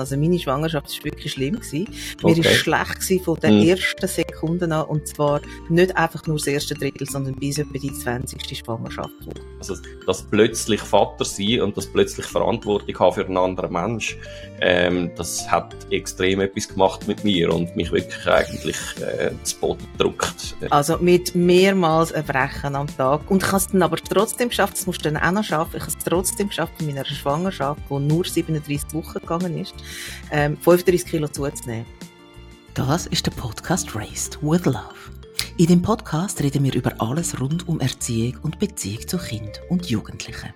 Also meine Schwangerschaft war wirklich schlimm. Gewesen. Mir war schlecht von den hm. ersten Sekunden an und zwar nicht einfach nur das erste Drittel, sondern bis etwa die 20. Schwangerschaft. Also das plötzlich Vater sein und das plötzlich Verantwortung haben für einen anderen Mensch, ähm, das hat extrem etwas gemacht mit mir und mich wirklich eigentlich äh, zu Boden gedrückt. Also mit mehrmals Erbrechen am Tag. Und ich habe es dann aber trotzdem geschafft, das musst du dann auch noch schaffen, ich habe es trotzdem geschafft, in meiner Schwangerschaft, die nur 37 Wochen gegangen ist, ähm, 35 Kilo zuzunehmen. Das ist der Podcast Raised with Love. In dem Podcast reden wir über alles rund um Erziehung und Beziehung zu Kind und Jugendlichen.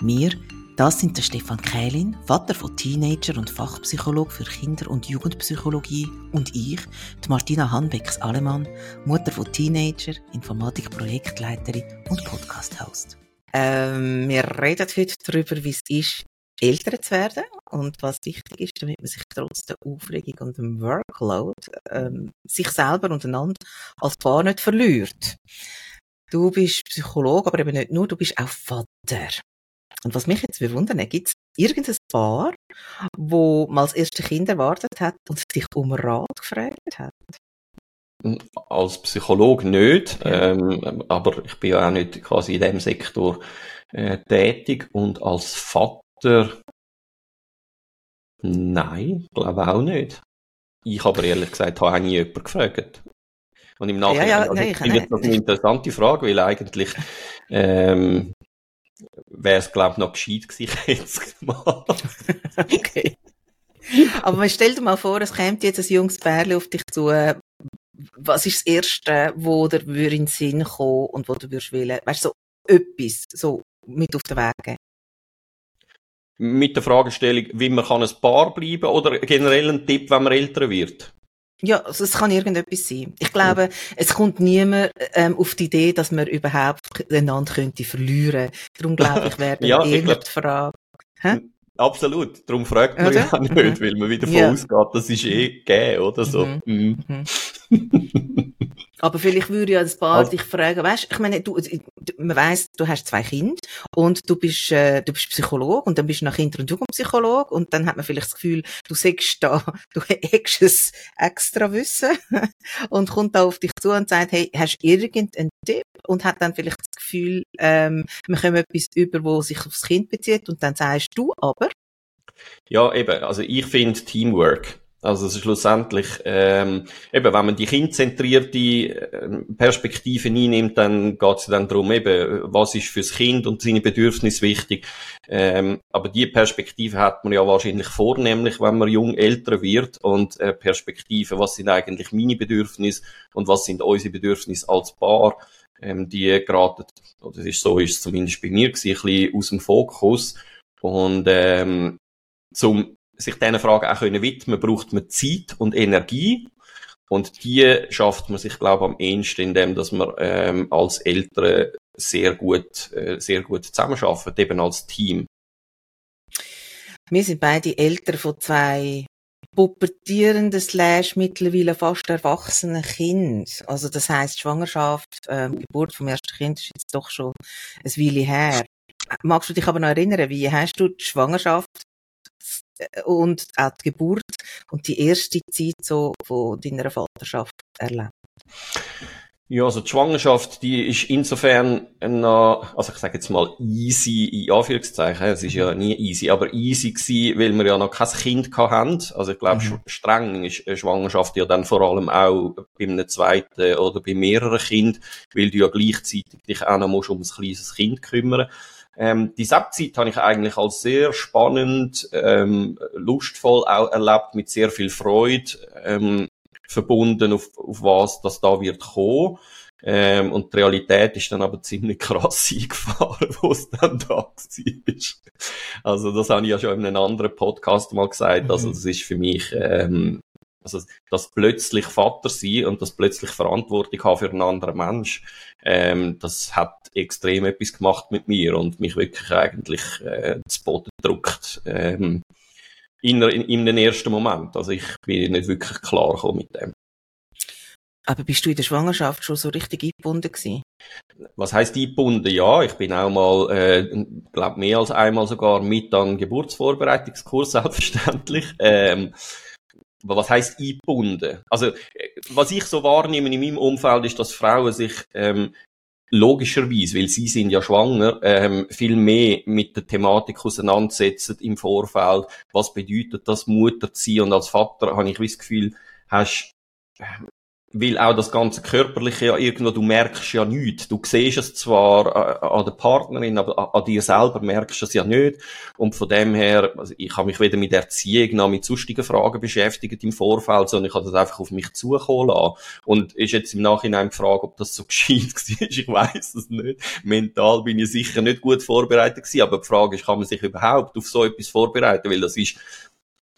Wir, das sind der Stefan Kählin, Vater von Teenager und Fachpsychologe für Kinder- und Jugendpsychologie und ich, die Martina Hanbecks-Alemann, Mutter von Teenager, Informatik-Projektleiterin und Podcast-Host. Ähm, wir reden heute darüber, wie es ist, älter zu werden und was wichtig ist, damit man sich trotz der Aufregung und dem Workload ähm, sich selber und einander als Paar nicht verliert. Du bist Psychologe, aber eben nicht nur, du bist auch Vater. Und was mich jetzt bewundert, gibt es irgendein Paar, wo mal das erste Kind erwartet hat und sich um Rat gefragt hat? Als Psychologe nicht, ja. ähm, aber ich bin ja auch nicht quasi in dem Sektor äh, tätig und als Vater nein, glaube auch nicht. Ich aber ehrlich gesagt habe nie jemanden gefragt. Und im Nachhinein ja, ja, also, ich finde das eine interessante Frage, weil eigentlich ähm, wäre es glaube ich noch gescheit gewesen, ich hätte es gemacht. okay. Aber man stellt dir mal vor, es kommt jetzt ein junges Pärchen auf dich zu, was ist das Erste, wo dir in den Sinn kommen und wo du würdest wählen? Weißt du, so etwas, so mit auf den Weg Mit der Fragestellung, wie man kann ein Paar bleiben oder generell ein Tipp, wenn man älter wird? Ja, also es kann irgendetwas sein. Ich glaube, es kommt niemand ähm, auf die Idee, dass man überhaupt einander könnte verlieren. Darum glaube ich, wäre ja, eher die Frage. Hä? Absolut. Darum fragt man oder? ja nicht, mhm. weil man wieder davon ja. ausgeht, das ist eh gegeben, oder so. Mhm. Mhm. Aber vielleicht würde ja ein Paar also, dich fragen, weißt, ich meine, du, man weiss, du hast zwei Kinder und du bist, äh, du bist Psychologe und dann bist du noch Kinder- und Jugendpsychologe und dann hat man vielleicht das Gefühl, du sagst da, du hättest es extra Wissen und kommt da auf dich zu und sagt, hey, hast du irgendeinen Tipp? Und hat dann vielleicht das Gefühl, ähm, wir kommen etwas über, wo sich aufs Kind bezieht und dann sagst du aber, ja, eben. Also ich finde Teamwork. Also es ist schlussendlich, ähm, eben, wenn man die kindzentrierte äh, Perspektive einnimmt, dann geht es dann darum, eben, was ist fürs Kind und seine Bedürfnisse wichtig. Ähm, aber die Perspektive hat man ja wahrscheinlich vornehmlich, wenn man jung älter wird und äh, Perspektive, was sind eigentlich meine Bedürfnisse und was sind unsere Bedürfnisse als Paar, ähm, die geraten, oder das ist so ist es zumindest bei mir gewesen, ein bisschen aus dem Fokus und ähm, zum sich diesen Fragen auch können widmen, braucht man Zeit und Energie. Und die schafft man sich, glaube ich, am ehesten, indem dass man ähm, als Eltern sehr gut, äh, sehr gut zusammenarbeitet, eben als Team. Wir sind beide Eltern von zwei pubertierenden slash mittlerweile fast erwachsenen Kind. Also das heißt Schwangerschaft, ähm, Geburt vom ersten Kind ist jetzt doch schon ein Weile her. Magst du dich aber noch erinnern, wie hast du die Schwangerschaft und auch die Geburt und die erste Zeit so von deiner Vaterschaft erlebt? Ja, also die Schwangerschaft, die ist insofern noch, also ich sage jetzt mal easy in Anführungszeichen, es ist ja nie easy, aber easy gewesen, weil wir ja noch kein Kind hatten. Also ich glaube, mhm. streng ist eine Schwangerschaft ja dann vor allem auch bei einem zweiten oder bei mehreren Kindern, weil du ja gleichzeitig dich auch noch musst um ein kleines Kind kümmern ähm, die Sabzeit habe ich eigentlich als sehr spannend, ähm, lustvoll auch erlebt, mit sehr viel Freude ähm, verbunden, auf, auf was das da wird kommen. Ähm, und die Realität ist dann aber ziemlich krass eingefahren, wo es dann da war. Also das habe ich ja schon in einem anderen Podcast mal gesagt. Also mhm. das ist für mich ähm, also das plötzlich Vater sein und das plötzlich Verantwortung haben für einen anderen Mensch, ähm, das hat extrem etwas gemacht mit mir und mich wirklich eigentlich äh, zu Boden gedrückt. Ähm, in, in, in den ersten Moment. Also ich bin nicht wirklich klar mit dem. Aber bist du in der Schwangerschaft schon so richtig eingebunden gewesen? Was heißt eingebunden? Ja, ich bin auch mal, äh, glaube mehr als einmal sogar mit an Geburtsvorbereitungskurs selbstverständlich. Ähm, was heißt eingebunden? Also, äh, was ich so wahrnehme in meinem Umfeld ist, dass Frauen sich ähm, logischerweise, weil sie sind ja schwanger, ähm, viel mehr mit der Thematik auseinandersetzen im Vorfeld. Was bedeutet das, Mutter zu sein? Und als Vater habe ich das Gefühl, hast weil auch das ganze Körperliche ja irgendwo, du merkst ja nichts. Du siehst es zwar äh, an der Partnerin, aber an, dir selber merkst du es ja nicht. Und von dem her, also ich habe mich weder mit Erziehung noch mit sonstigen Fragen beschäftigt im Vorfeld, sondern ich habe das einfach auf mich zukommen lassen. Und ist jetzt im Nachhinein die Frage, ob das so gescheit war. Ich weiß es nicht. Mental bin ich sicher nicht gut vorbereitet gewesen, aber die Frage ist, kann man sich überhaupt auf so etwas vorbereiten? Weil das ist,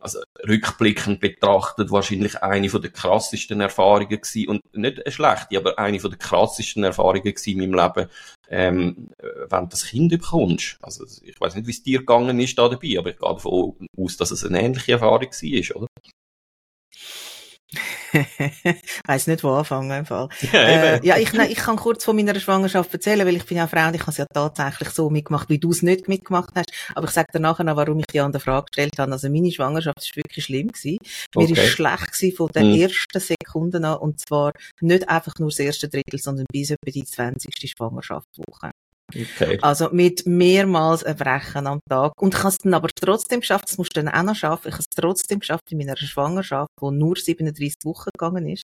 also rückblickend betrachtet wahrscheinlich eine von der krassesten Erfahrungen gewesen und nicht eine schlechte, aber eine von der krassesten Erfahrungen gewesen in meinem Leben, ähm, wenn du das Kind bekommst. Also ich weiß nicht, wie es dir gegangen ist da dabei, aber ich gehe davon aus, dass es eine ähnliche Erfahrung war, oder? weiß nicht, wo anfangen im Fall. Ja, äh, ja ich, nein, ich kann kurz von meiner Schwangerschaft erzählen, weil ich bin ja Frau und ich habe es ja tatsächlich so mitgemacht, wie du es nicht mitgemacht hast. Aber ich sage dir nachher noch, warum ich die andere Frage gestellt habe. Also meine Schwangerschaft war wirklich schlimm gewesen. Mir okay. ist schlecht gewesen von den hm. ersten Sekunden an und zwar nicht einfach nur das erste Drittel, sondern bis etwa die 20. Schwangerschaftswoche. Okay. Also mit mehrmals Erbrechen am Tag. Und ich habe es dann aber trotzdem geschafft, das musst du dann auch noch schaffen, ich habe es trotzdem geschafft, in meiner Schwangerschaft, die nur 37 Wochen gegangen ist,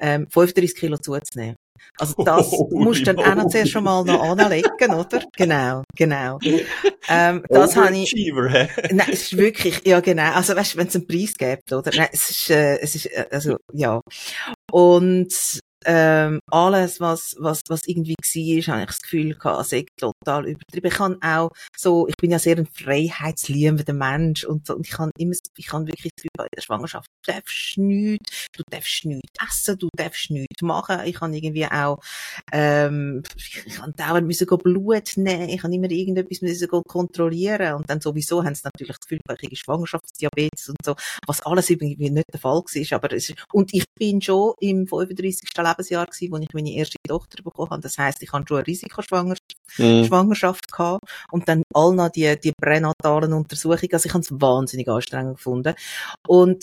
ähm, 35 Kilo zuzunehmen. Also das oh, musst du dann auch noch zuerst schon mal noch anlegen, oder? Genau, genau. Ähm, das habe ich. Nein, es ist wirklich, ja genau. Also weißt, du, wenn es einen Preis gibt, oder? Nein, es ist, äh, es ist, äh, also ja. Und ähm, alles, was, was, was irgendwie war, habe ich das Gefühl gehabt, sei total übertrieben. Ich kann auch so, ich bin ja sehr ein freiheitsliebender Mensch und so, und ich kann immer, ich kann wirklich das Gefühl in der Schwangerschaft, du darfst nichts, du darfst nichts essen, du darfst nichts machen. Ich kann irgendwie auch, ähm, ich, ich kann dauernd müssen Blut nehmen, ich kann immer irgendetwas müssen kontrollieren und dann sowieso haben sie natürlich das Gefühl, ich habe Schwangerschaftsdiabetes und so, was alles irgendwie nicht der Fall war, aber es ist, und ich bin schon im 35. Lebensjahr gewesen, wo ich meine erste Tochter bekommen habe. Das heisst, ich hatte schon eine Risikoschwangerschaft mhm. Schwangerschaft gehabt und dann all noch die, die pränatalen Untersuchungen. Also ich habe es wahnsinnig anstrengend gefunden. Und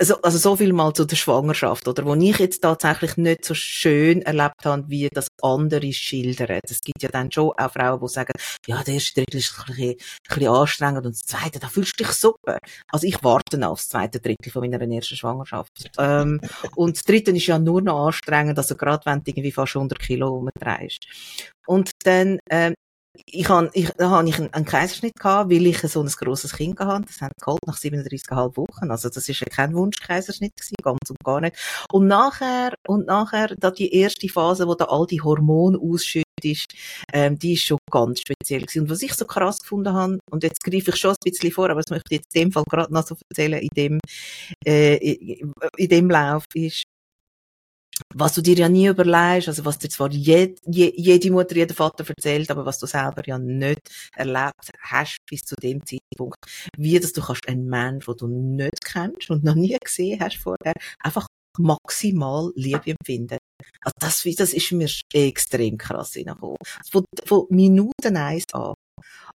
also, also so viel mal zu der Schwangerschaft, oder? Wo ich jetzt tatsächlich nicht so schön erlebt habe, wie das andere schildern. Es gibt ja dann schon auch Frauen, die sagen, ja, der erste Drittel ist ein bisschen, ein bisschen anstrengend und das zweite, da fühlst du dich super. Also ich warte auf das zweite Drittel von meiner ersten Schwangerschaft. Ähm, und das dritte ist ja nur noch anstrengend, also gerade wenn du irgendwie fast 100 Kilo rumdrehst. Und dann, ähm, ich habe ich, da habe ich einen, Kaiserschnitt gehabt, weil ich so ein grosses Kind hatte. Das haben geholt nach 37,5 Wochen. Also das ist ja kein Wunschkaiserschnitt gewesen, ganz und gar nicht. Und nachher, und nachher, da die erste Phase, wo da all die Hormone ausschüttet ist, ähm, die ist schon ganz speziell gewesen. Und was ich so krass gefunden habe, und jetzt greife ich schon ein bisschen vor, aber das möchte ich jetzt in dem Fall gerade noch so erzählen, in dem, äh, in dem Lauf, ist, was du dir ja nie überlegst, also was dir zwar jed, jede Mutter, jeder Vater erzählt, aber was du selber ja nicht erlebt hast bis zu dem Zeitpunkt, wie dass du kannst einen Mensch, den du nicht kennst und noch nie gesehen hast vorher, einfach maximal Liebe empfinden. Also das, das ist mir extrem krass hingekommen. Von, von Minuten eins an.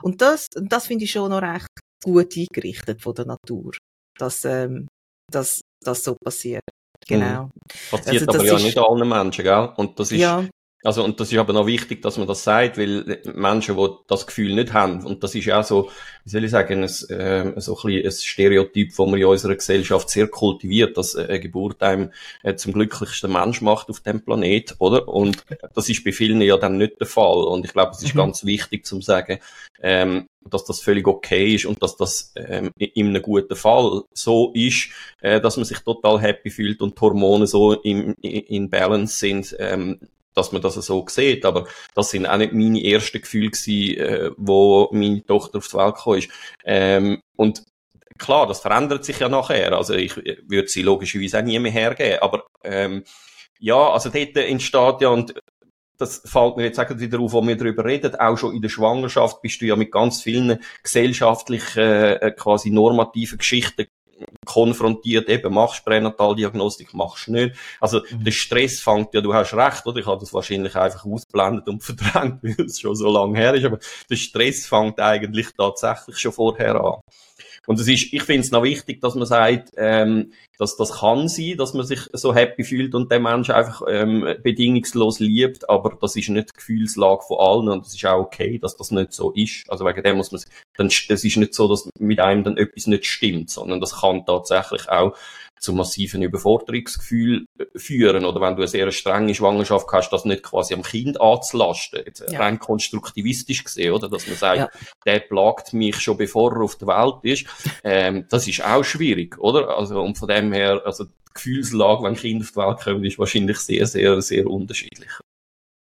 Und das, das finde ich schon noch recht gut eingerichtet von der Natur, dass, ähm, dass das so passiert. Genau. Mhm. Passiert also, aber ja ist... nicht allen Menschen, gell? Und das ist, ja. Also, und das ist aber noch wichtig, dass man das sagt, weil Menschen, die das Gefühl nicht haben, und das ist ja auch so, wie soll ich sagen, ein, äh, so ein, ein Stereotyp, das man in unserer Gesellschaft sehr kultiviert, dass eine Geburt einem äh, zum glücklichsten Mensch macht auf dem Planet, oder? Und das ist bei vielen ja dann nicht der Fall. Und ich glaube, es ist mhm. ganz wichtig zu sagen, ähm, dass das völlig okay ist und dass das ähm, in einem guten Fall so ist, äh, dass man sich total happy fühlt und die Hormone so in, in Balance sind, ähm, dass man das so sieht. Aber das sind auch nicht meine ersten Gefühle gewesen, äh, wo meine Tochter auf die Welt gekommen ist. Ähm, und klar, das verändert sich ja nachher. Also ich würde sie logischerweise auch nie mehr hergeben. Aber ähm, ja, also dort entsteht ja, und das fällt mir jetzt auch wieder auf, wo wir darüber reden, auch schon in der Schwangerschaft bist du ja mit ganz vielen gesellschaftlichen, äh, quasi normativen Geschichten konfrontiert, eben, machst Pränataldiagnostik, machst nicht. Also, mhm. der Stress fängt ja, du hast recht, oder? Ich habe das wahrscheinlich einfach ausblendet und verdrängt, weil es schon so lange her ist, aber der Stress fängt eigentlich tatsächlich schon vorher an. Und es ist, ich finde es noch wichtig, dass man sagt, ähm, dass das kann sein, dass man sich so happy fühlt und der Mensch einfach ähm, bedingungslos liebt, aber das ist nicht die Gefühlslage von allen und es ist auch okay, dass das nicht so ist. Also wegen dem muss man, dann, es ist nicht so, dass mit einem dann etwas nicht stimmt, sondern das kann tatsächlich auch zu massiven Überforderungsgefühl äh, führen. Oder wenn du eine sehr strenge Schwangerschaft hast, das nicht quasi am Kind anzulasten. Jetzt ja. rein konstruktivistisch gesehen, oder? Dass man sagt, ja. der plagt mich schon bevor er auf der Welt ist. Ähm, das ist auch schwierig, oder? Also, und von dem her, also, die Gefühlslage, wenn Kinder auf die Welt kommen, ist wahrscheinlich sehr, sehr, sehr unterschiedlich.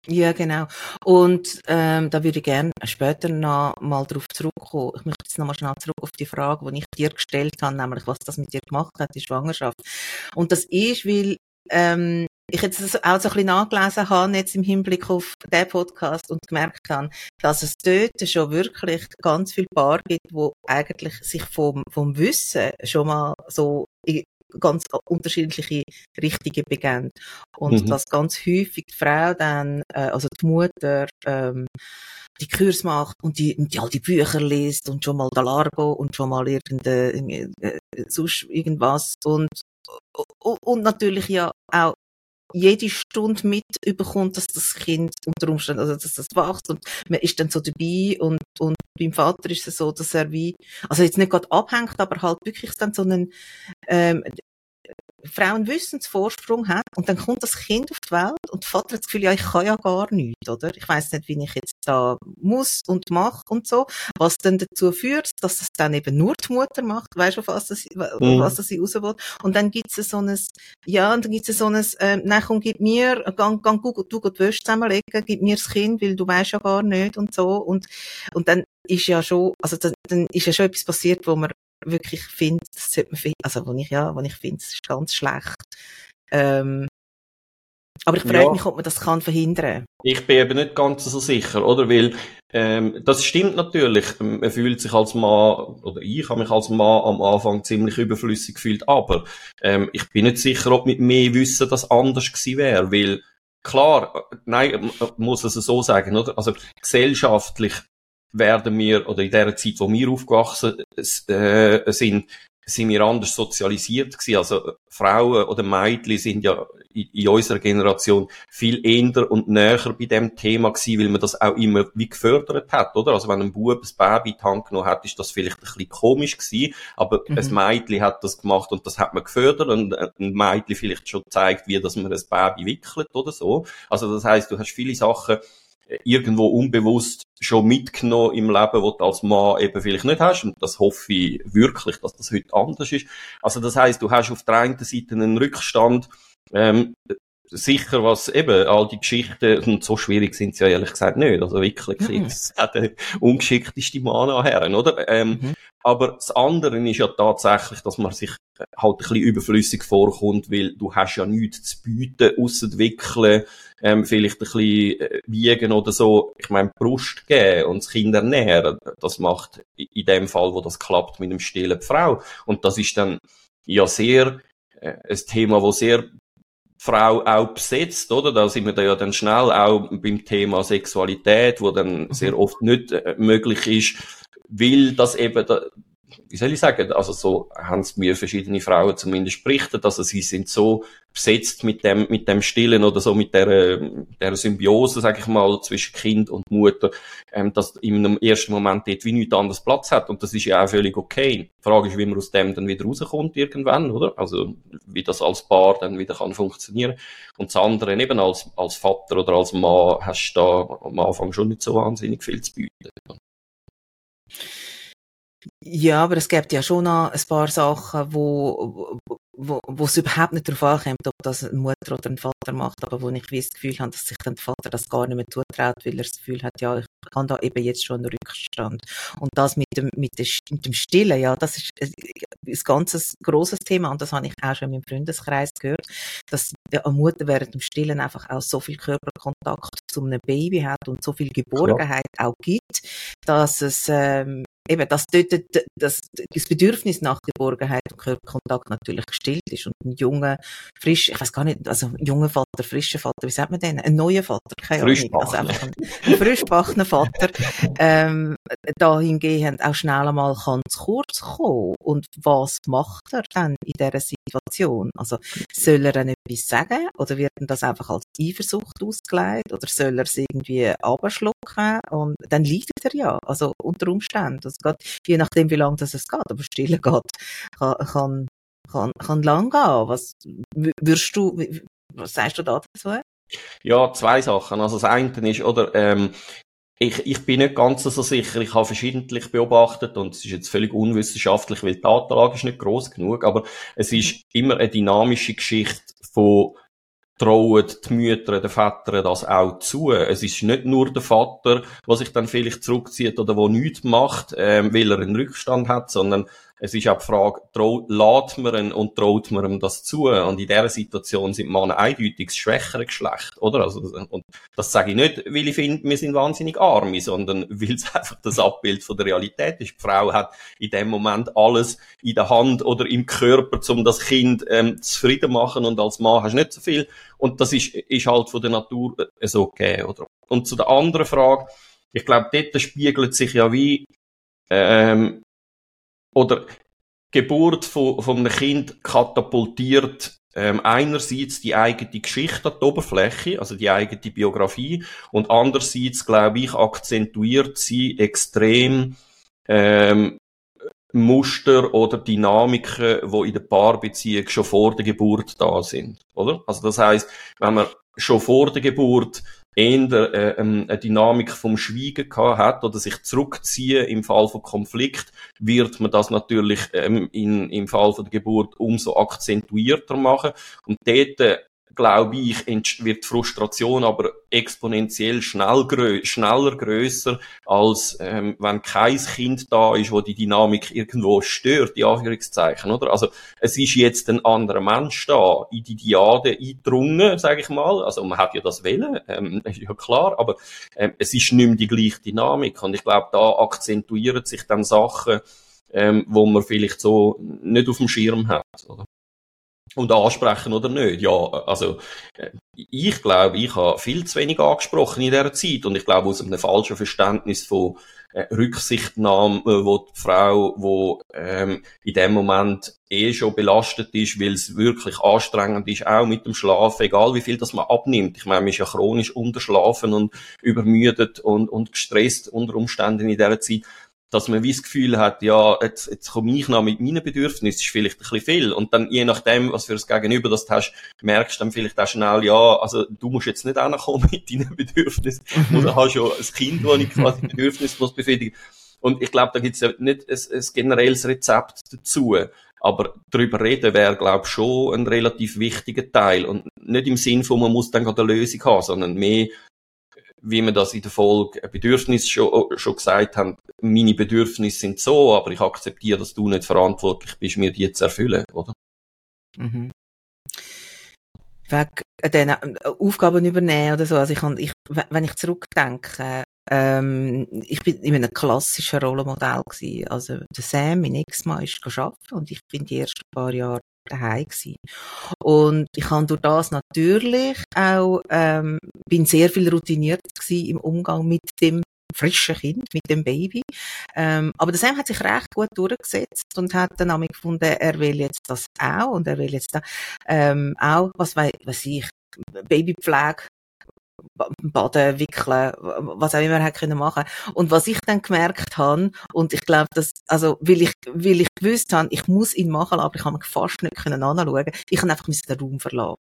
Ja, genau. Und ähm, da würde ich gerne später noch mal darauf zurückkommen. Ich möchte jetzt noch mal schnell zurück auf die Frage, die ich dir gestellt habe, nämlich was das mit dir gemacht hat, die Schwangerschaft. Und das ist, weil ähm, ich jetzt auch so ein bisschen nachgelesen habe, jetzt im Hinblick auf den Podcast und gemerkt habe, dass es dort schon wirklich ganz viel Paar gibt, wo eigentlich sich vom, vom Wissen schon mal so ganz unterschiedliche Richtungen begeben. Und mhm. dass ganz häufig die Frau dann, äh, also die Mutter, ähm, die Kurs macht und die, die all die Bücher liest und schon mal da Largo und schon mal irgendein, äh, sonst irgendwas und, und natürlich ja auch jede Stunde mit überkommt, dass das Kind unter Umständen, also dass das wächst und man ist dann so dabei und, und beim Vater ist es so, dass er wie, also jetzt nicht gerade abhängt, aber halt wirklich dann so einen, ähm, Frauen Wissensvorsprung hat und dann kommt das Kind auf die Welt und der Vater hat das Gefühl, ja, ich kann ja gar nichts, oder? Ich weiß nicht, wie ich jetzt da muss und mache und so, was dann dazu führt, dass es dann eben nur die Mutter macht, weißt du, was das, mhm. was das sie raus will. Und dann gibt's so ein, ja, und dann gibt's so ein, ähm, nein, komm, gib mir, gang, gang, du, du, du die Wäsche zusammenlegen, gib mir das Kind, weil du weißt ja gar nicht und so und, und dann ist ja schon, also dann, dann ist ja schon etwas passiert, wo man wirklich finde, das sollte man, also wo ich, ja, wo ich finde, es ist ganz schlecht. Ähm, aber ich frage ja. mich, ob man das kann verhindern Ich bin eben nicht ganz so sicher, oder? Weil, ähm, das stimmt natürlich. Man fühlt sich als Mann, oder ich habe mich als Mann am Anfang ziemlich überflüssig gefühlt, aber ähm, ich bin nicht sicher, ob mit mehr Wissen das anders gewesen wäre, weil klar, nein, man muss es so sagen, oder? Also gesellschaftlich werden wir, oder in der Zeit, wo wir aufgewachsen äh, sind, sind wir anders sozialisiert gewesen. Also Frauen oder Mädchen sind ja in, in unserer Generation viel eher und näher bei dem Thema gewesen, weil man das auch immer wie gefördert hat, oder? Also wenn ein Bub ein Baby in die Hand genommen hat, ist das vielleicht ein bisschen komisch gewesen, aber mhm. ein Mädchen hat das gemacht und das hat man gefördert und ein Mädchen vielleicht schon zeigt, wie dass man ein Baby wickelt oder so. Also das heißt, du hast viele Sachen, irgendwo unbewusst schon mitgenommen im Leben, wo du als Mann eben vielleicht nicht hast. Und das hoffe ich wirklich, dass das heute anders ist. Also das heißt, du hast auf der einen Seite einen Rückstand, ähm, sicher, was eben all die Geschichten, und so schwierig sind sie ja ehrlich gesagt nicht. Also wirklich, mhm. das hat der ungeschickteste Mann anhören, oder? Ähm, mhm. Aber das andere ist ja tatsächlich, dass man sich halt ein bisschen überflüssig vorkommt, weil du hast ja nichts zu bieten, ausentwickeln, ähm, vielleicht ein bisschen äh, wiegen oder so. Ich meine, Brust geben und das Kind ernähren, das macht in dem Fall, wo das klappt, mit einem stillen Frau. Und das ist dann ja sehr äh, ein Thema, wo sehr Frau auch besetzt, oder? Da sind wir da ja dann schnell auch beim Thema Sexualität, wo dann mhm. sehr oft nicht äh, möglich ist, weil das eben wie soll ich sagen, also so haben es mir verschiedene Frauen zumindest berichtet, also sie sind so besetzt mit dem, mit dem Stillen oder so mit der, der Symbiose, sag ich mal, zwischen Kind und Mutter, ähm, dass in einem ersten Moment dort wie nichts anderes Platz hat und das ist ja auch völlig okay. Die Frage ist, wie man aus dem dann wieder rauskommt irgendwann, oder? Also, wie das als Paar dann wieder kann funktionieren. Und das andere eben als, als Vater oder als Mann hast du da am Anfang schon nicht so wahnsinnig viel zu bieten. Ja, aber es gibt ja schon noch ein paar Sachen, wo, wo, wo es überhaupt nicht darauf ankommt, ob das eine Mutter oder ein Vater macht, aber wo ich das Gefühl habe, dass sich dann der Vater das gar nicht mehr zutraut, weil er das Gefühl hat, ja, ich kann da eben jetzt schon einen Rückstand. Und das mit dem, mit, dem, mit dem Stillen, ja, das ist ein ganzes grosses Thema und das habe ich auch schon in meinem Freundeskreis gehört, dass eine Mutter während dem Stillen einfach auch so viel Körperkontakt zu einem Baby hat und so viel Geborgenheit Klar. auch gibt, dass es ähm, eben, dass dort das, das Bedürfnis nach Geborgenheit und Körperkontakt natürlich gestillt ist und ein junger, frisch, ich weiß gar nicht, also junger Vater, frischer Vater, wie sagt man denn? Ein neuer Vater, keine Ahnung. Also einfach ein, ein frischbackener Vater, ähm, dahingehend auch schnell einmal kann zu kurz kommen. Und was macht er dann in dieser Situation? Also, soll er dann etwas sagen? Oder wird das einfach als Eifersucht ausgelegt? Oder soll er es irgendwie abschlucken? Und dann leidet er ja. Also, unter Umständen. Das geht, je nachdem, wie lange das es geht. Aber stillen geht, kann, kann, kann, kann lang gehen. Was würdest du, was sagst du dazu? Ja, zwei Sachen. Also das eine ist, oder, ähm, ich, ich bin nicht ganz so sicher. Ich habe verschiedentlich beobachtet und es ist jetzt völlig unwissenschaftlich, weil die Datenlage ist nicht groß genug, aber es ist immer eine dynamische Geschichte von trauen die Mütter, den Vätern das auch zu. Es ist nicht nur der Vater, der sich dann vielleicht zurückzieht oder wo nichts macht, ähm, weil er einen Rückstand hat, sondern es ist auch die Frage, lädt man ihn und traut man ihm das zu? Und in dieser Situation sind Männer eindeutig das schwächere Geschlecht, oder? Also, und das sage ich nicht, weil ich finde, wir sind wahnsinnig arme, sondern weil es einfach das Abbild von der Realität ist. Die Frau hat in dem Moment alles in der Hand oder im Körper, um das Kind ähm, zufrieden machen und als Mann hast du nicht so viel. Und das ist, ist halt von der Natur äh, so okay, oder? Und zu der anderen Frage, ich glaube, dort spiegelt sich ja wie ähm, oder Geburt von, von einem Kind katapultiert ähm, einerseits die eigene Geschichte an die Oberfläche, also die eigene Biografie, und andererseits, glaube ich, akzentuiert sie extrem ähm, Muster oder Dynamiken, die in der Paarbeziehung schon vor der Geburt da sind, oder? Also das heißt, wenn man schon vor der Geburt eher äh, ähm, eine Dynamik vom Schweigen gehabt hat oder sich zurückziehen im Fall von Konflikt, wird man das natürlich ähm, in, im Fall von der Geburt umso akzentuierter machen. Und dort äh, glaube ich, wird die Frustration aber exponentiell schnell grö schneller größer, als ähm, wenn kein Kind da ist, wo die Dynamik irgendwo stört, die Anführungszeichen, oder? Also es ist jetzt ein anderer Mensch da, in die Diade eingedrungen, sage ich mal. Also man hat ja das Wählen, ähm, ist ja klar, aber ähm, es ist nicht mehr die gleiche Dynamik. Und ich glaube, da akzentuieren sich dann Sachen, ähm, wo man vielleicht so nicht auf dem Schirm hat, oder? Und ansprechen oder nicht. Ja, also äh, ich glaube, ich habe viel zu wenig angesprochen in dieser Zeit und ich glaube aus einem falschen Verständnis von äh, Rücksichtnahme, äh, wo die Frau, wo ähm, in dem Moment eh schon belastet ist, weil es wirklich anstrengend ist, auch mit dem Schlafen, egal wie viel das man abnimmt. Ich meine, man ist ja chronisch unterschlafen und übermüdet und, und gestresst unter Umständen in dieser Zeit dass man wie das Gefühl hat, ja, jetzt, jetzt komme ich noch mit meinen Bedürfnissen, ist vielleicht ein bisschen viel. Und dann, je nachdem, was für das Gegenüber das du hast, merkst du dann vielleicht auch schnell, ja, also, du musst jetzt nicht ankommen mit deinen Bedürfnissen. Mhm. Oder hast ja ein Kind, das ich quasi Bedürfnisse muss befriedigen. Und ich glaube, da gibt es ja nicht ein, ein generelles Rezept dazu. Aber darüber reden wäre, glaube ich, schon ein relativ wichtiger Teil. Und nicht im Sinn von, man muss dann gerade eine Lösung haben, sondern mehr wie wir das in der Folge Bedürfnis schon, schon gesagt haben, meine Bedürfnisse sind so, aber ich akzeptiere, dass du nicht verantwortlich bist, mir die zu erfüllen, oder? Mhm. Wegen den äh, Aufgaben übernehmen oder so. Also ich, ich wenn ich zurückdenke, ähm, ich bin in einem klassischen Rollenmodell gewesen. Also der Sam, mein Ex-Mann, ist arbeiten und ich bin die ersten paar Jahre daheim gewesen. Und ich habe durch das natürlich auch, ähm, bin sehr viel routiniert gewesen im Umgang mit dem frischen Kind, mit dem Baby. Ähm, aber der Sam hat sich recht gut durchgesetzt und hat dann auch gefunden, er will jetzt das auch und er will jetzt da, ähm, auch, was weiß, was ich, Babypflege Baden, Wickeln, was auch immer er können machen. Und was ich dann gemerkt habe, und ich glaube, dass, also, weil ich, weil ich gewusst habe, ich muss ihn machen, aber ich habe mich fast nicht können anschauen, ich habe einfach den Raum verlassen.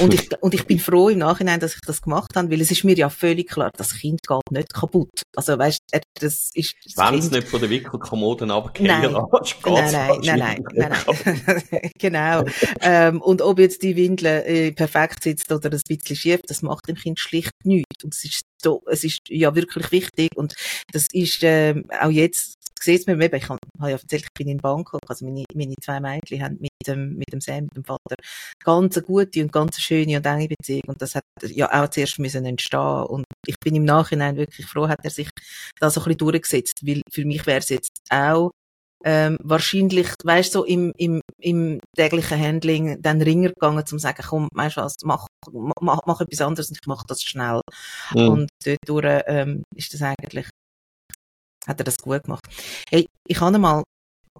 Und ich, und ich bin froh im Nachhinein, dass ich das gemacht habe, weil es ist mir ja völlig klar, das Kind geht nicht kaputt. Also, weißt du, das ist, Wenn es nicht von der Wickelkommoden abgehen nein. lässt, nein, nein, nein, nein, nein, nein, genau. ähm, und ob jetzt die Windel äh, perfekt sitzt oder ein bisschen schief, das macht dem Kind schlicht nichts. Und es ist so, es ist ja wirklich wichtig und das ist, ähm, auch jetzt sieht man eben, ich habe ja erzählt, ich bin in Bangkok, also meine, meine zwei Mädchen haben mit dem, mit dem Sam, mit dem Vater, ganz eine gute und ganz schöne und enge Beziehung und das hat ja auch zuerst müssen entstehen und ich bin im Nachhinein wirklich froh, hat er sich da so ein bisschen durchgesetzt, weil für mich wäre es jetzt auch ähm, wahrscheinlich, weißt so im, im, im täglichen Handling dann Ringer gegangen, zum sagen, komm, weißt du was, mach, mach, mach etwas anderes und ich mach das schnell. Mhm. Und dort ähm, ist das eigentlich, hat er das gut gemacht. Hey, ich habe mal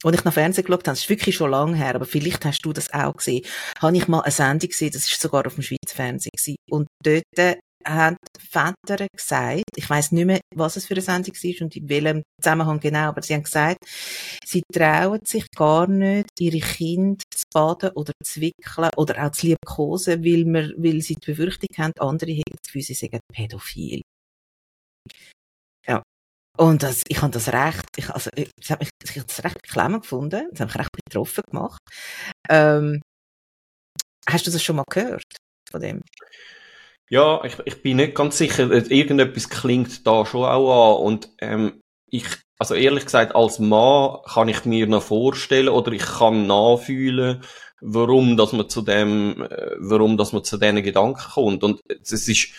als ich nach Fernsehen geschaut habe, das ist wirklich schon lange her, aber vielleicht hast du das auch gesehen, habe ich mal eine Sendung gesehen, das ist sogar auf dem Schweizer Fernsehen gewesen. Und dort haben Väter gesagt, ich weiß nicht mehr, was es für eine Sendung war und in welchem Zusammenhang genau, aber sie haben gesagt, sie trauen sich gar nicht, ihre Kinder zu baden oder zu wickeln oder auch zu liebkosen, weil, man, weil sie die Befürchtung haben, andere hätten das Gefühl, sie seien pädophil. Und das, ich habe das recht, ich, also, ich, ich habe das recht beklemmend gefunden, das hat mich recht betroffen gemacht. Ähm, hast du das schon mal gehört von dem? Ja, ich, ich bin nicht ganz sicher, irgendetwas klingt da schon auch an und ähm, ich, also ehrlich gesagt, als Mann kann ich mir noch vorstellen oder ich kann nachfühlen, warum, dass man zu dem, äh, warum, dass man zu diesen Gedanken kommt und es ist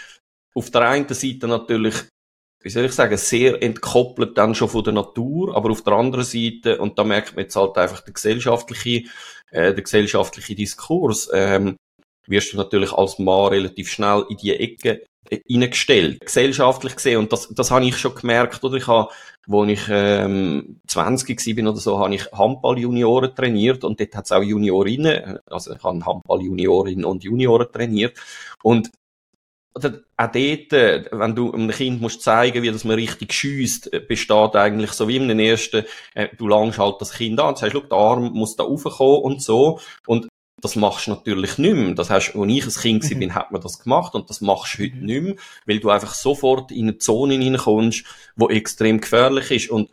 auf der einen Seite natürlich wie soll ich sagen, sehr entkoppelt dann schon von der Natur, aber auf der anderen Seite, und da merkt man jetzt halt einfach der gesellschaftliche, äh, der gesellschaftliche Diskurs, ähm, wirst du natürlich als Mann relativ schnell in die Ecke äh, hineingestellt. Gesellschaftlich gesehen, und das, das habe ich schon gemerkt, oder ich habe, wo ich ähm, 20 bin oder so, habe ich Handball-Junioren trainiert und dort hat es auch Juniorinnen, also ich habe Handball-Juniorinnen und Junioren trainiert und auch dort, äh, wenn du einem Kind musst zeigen, wie das man richtig schießt, äh, besteht eigentlich so wie den ersten, äh, du langst halt das Kind an, sagst, schau, der Arm muss da raufkommen und so. Und das machst du natürlich nicht mehr. Das heißt, als ich ein Kind mhm. bin, hat man das gemacht und das machst du heute mhm. nicht mehr, weil du einfach sofort in eine Zone hineinkommst, die extrem gefährlich ist. Und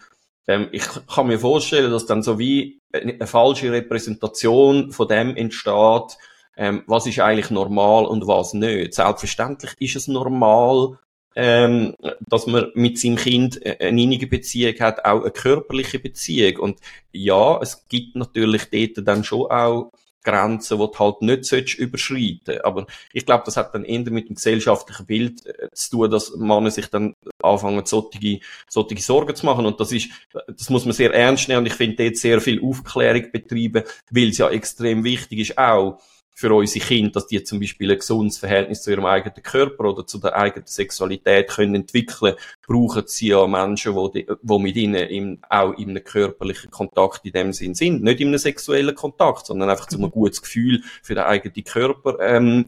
ähm, ich kann mir vorstellen, dass dann so wie eine, eine falsche Repräsentation von dem entsteht, ähm, was ist eigentlich normal und was nicht. Selbstverständlich ist es normal, ähm, dass man mit seinem Kind eine innige Beziehung hat, auch eine körperliche Beziehung. Und ja, es gibt natürlich dort dann schon auch Grenzen, die du halt nicht überschreiten Aber ich glaube, das hat dann eher mit dem gesellschaftlichen Bild äh, zu tun, dass Männer sich dann anfangen, solche, solche Sorgen zu machen. Und das ist, das muss man sehr ernst nehmen. Und ich finde dort sehr viel Aufklärung betreiben, weil es ja extrem wichtig ist auch, für unsere Kinder, dass die zum Beispiel ein gesundes Verhältnis zu ihrem eigenen Körper oder zu der eigenen Sexualität können entwickeln, brauchen sie ja Menschen, die, die mit ihnen im, auch in einem körperlichen Kontakt in dem Sinn sind. Nicht in einem sexuellen Kontakt, sondern einfach zu einem mhm. gutes Gefühl für den eigenen Körper ähm,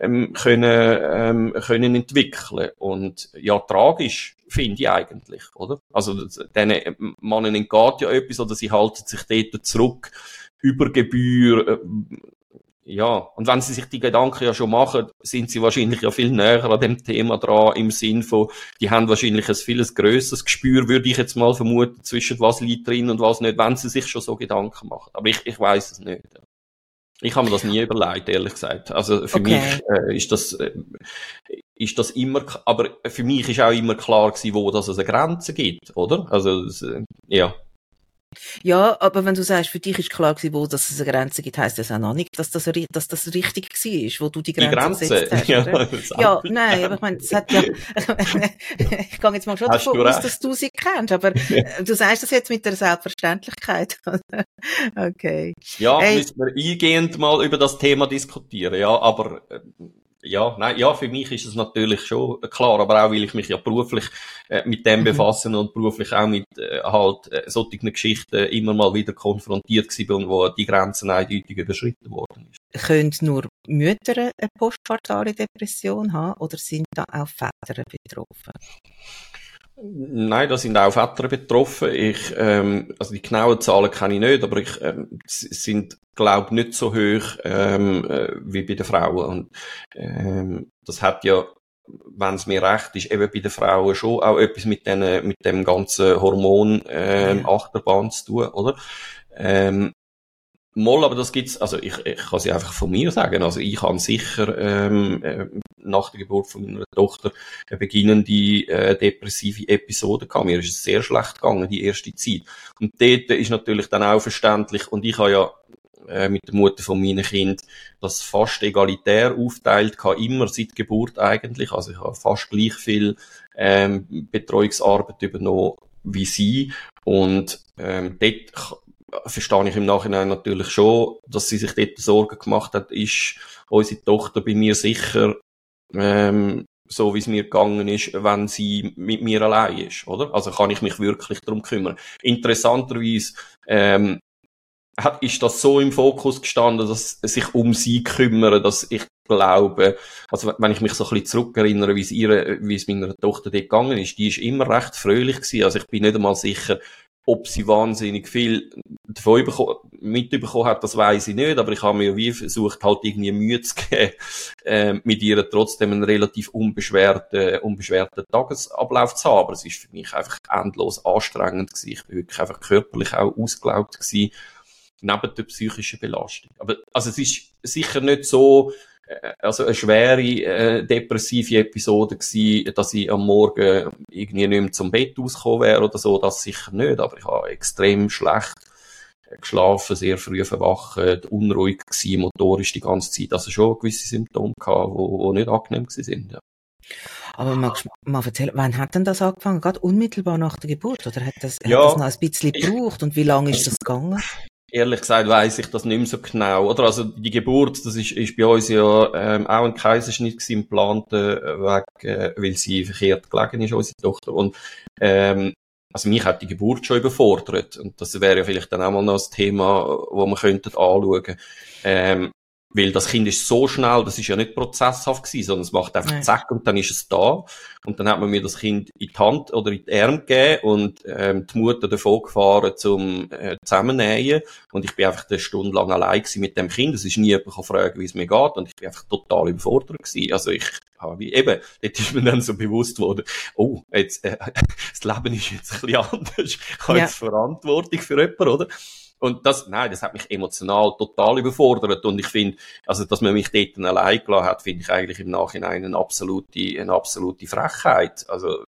ähm, können, ähm, können entwickeln. Und ja, tragisch finde ich eigentlich, oder? Also, diesen Mannen entgeht ja etwas oder sie halten sich dort zurück über Gebühr, äh, ja, und wenn sie sich die Gedanken ja schon machen, sind sie wahrscheinlich ja viel näher an dem Thema dran, im Sinn von, die haben wahrscheinlich ein vieles grösseres Gespür, würde ich jetzt mal vermuten, zwischen was liegt drin und was nicht, wenn sie sich schon so Gedanken machen. Aber ich, ich weiß es nicht. Ich habe mir das nie überlegt, ehrlich gesagt. Also für okay. mich äh, ist das äh, ist das immer, aber für mich ist auch immer klar gewesen, wo das eine Grenze gibt, oder? Also äh, ja. Ja, aber wenn du sagst, für dich ist klar gewesen, wo dass es eine Grenze gibt, heisst das auch noch nicht, dass das, dass das richtig war, wo du die Grenze, die Grenze gesetzt hast. Ja, ja nein, aber ich meine, es hat ja, ich gehe jetzt mal schon davon aus, dass du sie kennst, aber äh, du sagst das jetzt mit der Selbstverständlichkeit. okay. Ja, hey. müssen wir eingehend mal über das Thema diskutieren, ja, aber äh, ja, nein, ja, für mich ist es natürlich schon klar, aber auch, weil ich mich ja beruflich äh, mit dem befassen und beruflich auch mit äh, halt äh, solchen Geschichten immer mal wieder konfrontiert gewesen bin, wo die Grenzen eindeutig überschritten worden ist. Können nur Mütter eine postpartale Depression haben oder sind da auch Väter betroffen? Nein, da sind auch Väter betroffen. Ich, ähm, also die genauen Zahlen kenne ich nicht, aber ich ähm, sind, glaube nicht so hoch ähm, äh, wie bei den Frauen. Und ähm, das hat ja, wenn es mir recht ist, eben bei den Frauen schon auch etwas mit, den, mit dem ganzen Hormon ähm, Achterbahn zu tun, oder? Ähm, Moll, aber das gibt's, also ich, ich kann sie einfach von mir sagen, also ich habe sicher ähm, äh, nach der Geburt von meiner Tochter eine beginnende äh, depressive Episode gehabt. Mir ist es sehr schlecht gegangen, die erste Zeit. Und dort ist natürlich dann auch verständlich, und ich habe ja äh, mit der Mutter von meinen Kind das fast egalitär aufteilt gehabt, immer seit Geburt eigentlich. Also ich habe fast gleich viel ähm, Betreuungsarbeit übernommen wie sie. Und ähm, dort verstehe ich im Nachhinein natürlich schon, dass sie sich dort Sorgen gemacht hat, ist unsere Tochter bei mir sicher ähm, so wie es mir gegangen ist, wenn sie mit mir allein ist, oder? Also kann ich mich wirklich darum kümmern. Interessanterweise ähm, ist das so im Fokus gestanden, dass sich um sie kümmern, dass ich glaube, also wenn ich mich so ein bisschen zurückerinnere, wie es ihre, wie es meiner Tochter dort gegangen ist, die ist immer recht fröhlich gewesen. Also ich bin nicht einmal sicher, ob sie wahnsinnig viel davon mitbekommen hat, das weiß ich nicht, aber ich habe mir wie versucht, halt irgendwie Mühe zu geben, äh, mit ihr trotzdem einen relativ unbeschwerten, unbeschwerten Tagesablauf zu haben. Aber es ist für mich einfach endlos anstrengend gewesen. Ich bin wirklich einfach körperlich auch ausgelaugt gewesen, neben der psychischen Belastung. Aber, also es ist sicher nicht so, äh, also eine schwere äh, depressive Episode gewesen, dass ich am Morgen irgendwie nicht mehr zum Bett ausgekommen wäre oder so, das sicher nicht, aber ich habe extrem schlecht geschlafen, sehr früh verwacht, unruhig gewesen, motorisch die ganze Zeit, also schon gewisse Symptome gehabt, wo, wo nicht angenehm gewesen sind, ja. Aber magst du mal erzählen, wann hat denn das angefangen? Gerade unmittelbar nach der Geburt? Oder hat das, ja. hat das noch ein bisschen gebraucht? Und wie lange ist das gegangen? Ehrlich gesagt weiß ich das nicht mehr so genau. Oder also die Geburt, das ist, ist bei uns ja ähm, auch ein Kaiserschnitt gewesen, geplant, äh, weg, äh, weil sie verkehrt gelegen ist, unsere Tochter. Und ähm, also mich hat die Geburt schon überfordert. Und das wäre ja vielleicht dann auch mal noch ein Thema, wo man könnte anschauen. Ähm, weil das Kind ist so schnell, das ist ja nicht prozesshaft gewesen, sondern es macht einfach Nein. zack und dann ist es da. Und dann hat man mir das Kind in die Hand oder in die Arme gegeben und ähm, die Mutter davon gefahren zum äh, Zusammennähen. Und ich bin einfach eine Stunde lang allein gewesen mit dem Kind. Es ist nie jemand fragen, wie es mir geht. Und ich bin einfach total überfordert gewesen. Also ich habe wie eben, dort ist mir dann so bewusst worden, oh, jetzt, äh, das Leben ist jetzt ein bisschen anders. Ich habe ja. jetzt Verantwortung für jemanden, oder? Und das, nein, das hat mich emotional total überfordert. Und ich finde, also, dass man mich dort allein gelassen hat, finde ich eigentlich im Nachhinein eine absolute, eine absolute Frechheit. Also,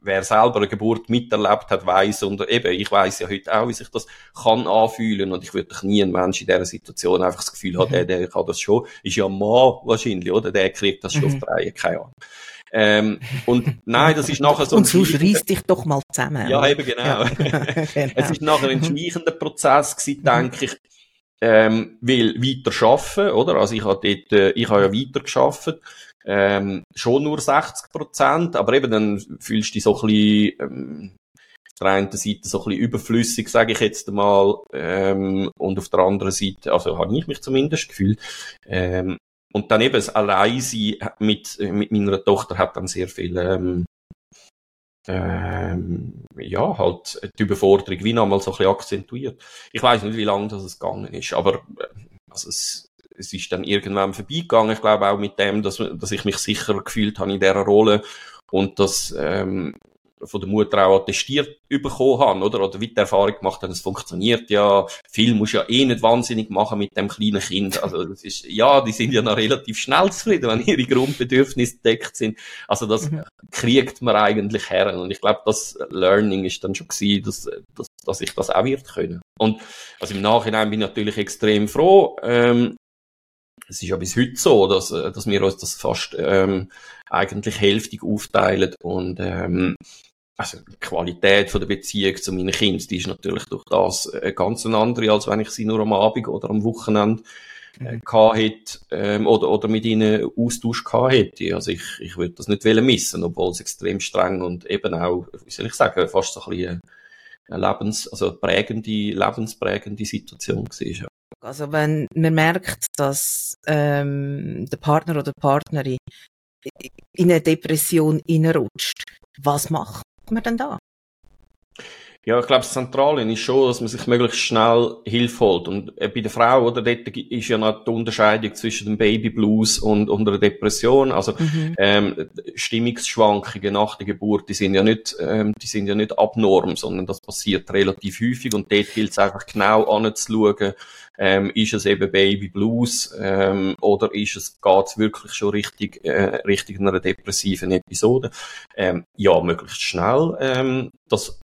wer selber eine Geburt miterlebt hat, weiß und eben, ich weiß ja heute auch, wie sich das kann anfühlen und ich würde doch nie ein Mensch in dieser Situation einfach das Gefühl haben, mhm. der, der kann das schon, ist ja ein Mann wahrscheinlich, oder? Der kriegt das schon mhm. auf drei, keine Ahnung. Ähm, und nein, das ist nachher so ein... Und sonst reiss dich doch mal zusammen. Ja, eben genau. Ja. genau. Es ist nachher ein schleichender Prozess gewesen, denke ich, ähm, weil weiter schaffen, oder? Also ich habe dort, äh, ich habe ja weiter geschafft, ähm, schon nur 60 Prozent, aber eben dann fühlst du dich so ein bisschen, ähm, auf der einen Seite so ein bisschen überflüssig, sage ich jetzt mal, ähm, und auf der anderen Seite, also habe ich mich zumindest gefühlt, ähm, und dann eben das Alleinsein mit, mit meiner Tochter hat dann sehr viel, ähm, ähm, ja, halt die Überforderung wie nochmal so ein bisschen akzentuiert. Ich weiß nicht, wie lange das es gegangen ist, aber äh, also es, es ist dann irgendwann vorbeigegangen. Ich glaube auch mit dem, dass, dass ich mich sicher gefühlt habe in dieser Rolle und dass ähm, von der Mutter auch attestiert bekommen haben, oder? Oder wie die Erfahrung gemacht haben, es funktioniert ja. Viel muss ja eh nicht wahnsinnig machen mit dem kleinen Kind. Also, das ist, ja, die sind ja noch relativ schnell zufrieden, wenn ihre Grundbedürfnisse deckt sind. Also, das mhm. kriegt man eigentlich her. Und ich glaube, das Learning ist dann schon gewesen, dass, dass, dass ich das auch wird können. Und, also im Nachhinein bin ich natürlich extrem froh, ähm, es ist ja bis heute so, dass, dass wir uns das fast ähm, eigentlich hälftig aufteilen und ähm, also die Qualität von der Beziehung zu meinen Kindern, die ist natürlich durch das eine ganz andere, als wenn ich sie nur am Abend oder am Wochenende äh, mhm. hätte, ähm, oder, oder mit ihnen Austausch gehabt hätte. Also ich, ich würde das nicht missen, obwohl es extrem streng und eben auch, wie soll ich sagen, fast so ein bisschen eine Lebens-, also prägende, lebensprägende Situation war. Ja. Also wenn man merkt, dass ähm, der Partner oder die Partnerin in eine Depression reinrutscht, was macht man denn da? Ja, ich glaube, das Zentrale ist schon, dass man sich möglichst schnell Hilfe holt. Und äh, bei der Frau, oder, dort ist ja noch die Unterscheidung zwischen dem Baby Blues und, und einer Depression. Also, mhm. ähm, Stimmungsschwankungen nach der Geburt, die sind ja nicht, ähm, die sind ja nicht abnorm, sondern das passiert relativ häufig. Und dort gilt es einfach genau anzuschauen, ähm, ist es eben Baby Blues, ähm, oder ist es, geht's wirklich schon richtig, äh, richtig in einer depressiven Episode? Ähm, ja, möglichst schnell, ähm, das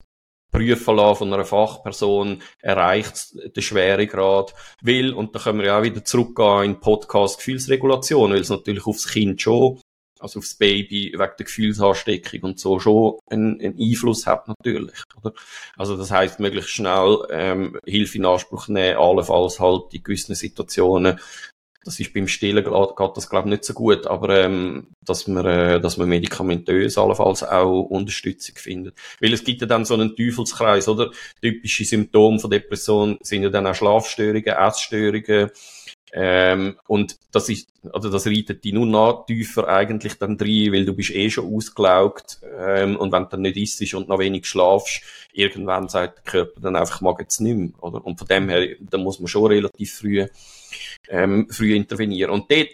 prüfen von einer Fachperson, erreicht den Schweregrad, will, und da können wir ja auch wieder zurückgehen in Podcast Gefühlsregulation, weil es natürlich aufs Kind schon, also aufs Baby, wegen der Gefühlsansteckung und so schon einen, einen Einfluss hat natürlich, oder? Also das heißt möglichst schnell ähm, Hilfe in Anspruch nehmen, allenfalls halt in gewissen Situationen. Das ist beim Stillen geht das glaube ich nicht so gut, aber ähm, dass man äh, dass man medikamentös allenfalls auch Unterstützung findet, weil es gibt ja dann so einen Teufelskreis, oder? Typische Symptome von Depression sind ja dann auch Schlafstörungen, Essstörungen ähm, und das ist, also das reitet die nur noch tiefer eigentlich dann drin, weil du bist eh schon ausgelaugt ähm, und wenn du dann nicht isst und noch wenig schlafst, irgendwann sagt der Körper dann einfach, mag jetzt nicht mehr, oder? Und von dem her, da muss man schon relativ früh ähm, früh intervenieren. Und dort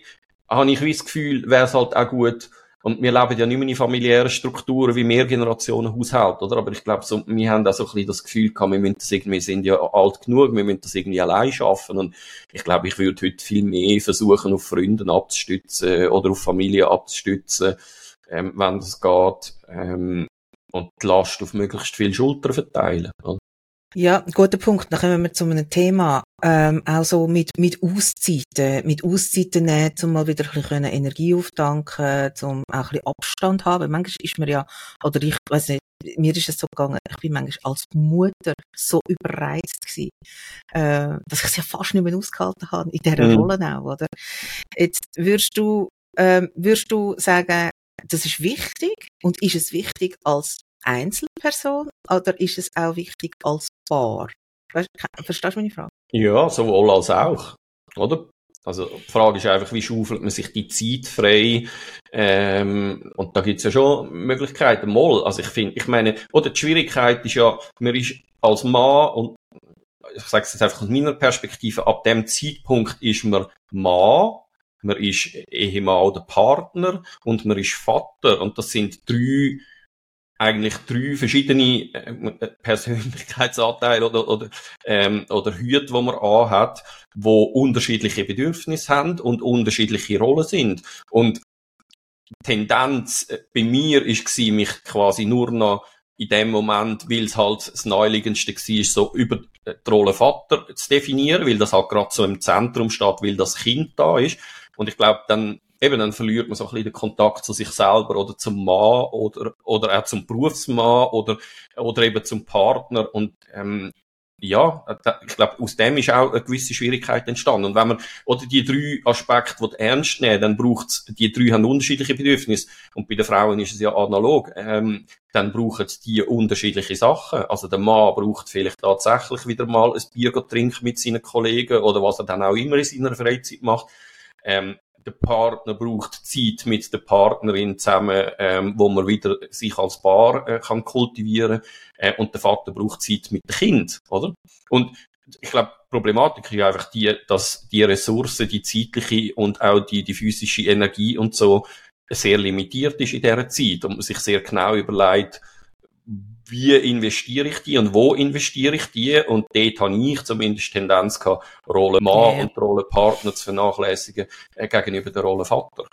habe ich das Gefühl, wäre es halt auch gut, und wir leben ja nicht mehr in familiären Strukturen wie Mehrgenerationen Haushalt, oder? Aber ich glaube, so, wir haben auch so ein bisschen das Gefühl gehabt, wir müssen das irgendwie, wir sind ja alt genug, wir müssen das irgendwie allein schaffen. Und ich glaube, ich würde heute viel mehr versuchen, auf Freunde abzustützen oder auf Familie abzustützen, ähm, wenn das geht, ähm, und die Last auf möglichst viele Schultern verteilen. Oder? Ja, guter Punkt. Dann kommen wir zu einem Thema, ähm, auch so mit, mit Auszeiten, mit Auszeiten nehmen, um mal wieder ein bisschen Energie auftanken, um auch ein bisschen Abstand haben. Manchmal ist man ja, oder ich weiß nicht, mir ist es so gegangen, ich bin manchmal als Mutter so überreizt gewesen, äh, dass ich es ja fast nicht mehr ausgehalten habe, in dieser mhm. Rolle auch, oder? Jetzt würdest du, ähm, würdest du sagen, das ist wichtig und ist es wichtig als Einzelperson oder ist es auch wichtig als Paar? Verstehst du meine Frage? Ja, sowohl als auch, oder? Also die Frage ist einfach, wie schaufelt man sich die Zeit frei? Ähm, und da gibt's ja schon Möglichkeiten. Mal, also ich finde, ich meine, oder die Schwierigkeit ist ja, man ist als Mann und ich sage es jetzt einfach aus meiner Perspektive, ab dem Zeitpunkt ist man Mann, man ist Ehemann oder Partner und man ist Vater und das sind drei eigentlich drei verschiedene äh, Persönlichkeitsanteile oder, oder, ähm, oder Hüte, die man anhat, wo unterschiedliche Bedürfnisse haben und unterschiedliche Rollen sind. Und die Tendenz äh, bei mir gewesen, mich quasi nur noch in dem Moment, weil es halt das Neuliegendste war, so über die Rolle Vater zu definieren, weil das halt gerade so im Zentrum steht, weil das Kind da ist. Und ich glaube, dann eben, dann verliert man so ein bisschen den Kontakt zu sich selber oder zum Mann oder, oder auch zum Berufsmann oder, oder eben zum Partner und, ähm, ja, ich glaube, aus dem ist auch eine gewisse Schwierigkeit entstanden. Und wenn man, oder die drei Aspekte, die ernst nehmen, dann braucht's, die drei haben unterschiedliche Bedürfnisse. Und bei den Frauen ist es ja analog. Ähm, dann brauchen die unterschiedliche Sachen. Also der Mann braucht vielleicht tatsächlich wieder mal ein Bier trinken mit seinen Kollegen oder was er dann auch immer in seiner Freizeit macht. Ähm, der Partner braucht Zeit mit der Partnerin zusammen, ähm, wo man wieder sich als Paar äh, kann kultivieren äh, und der Vater braucht Zeit mit dem Kind, oder? Und ich glaube, die Problematik ist einfach die, dass die Ressourcen, die zeitliche und auch die, die physische Energie und so sehr limitiert ist in dieser Zeit und man sich sehr genau überlegt, wie investiere ich die und wo investiere ich die? Und dort habe ich zumindest Tendenz gehabt, Rolle Mann yeah. und Rolle Partner zu vernachlässigen äh, gegenüber der Rolle Vater.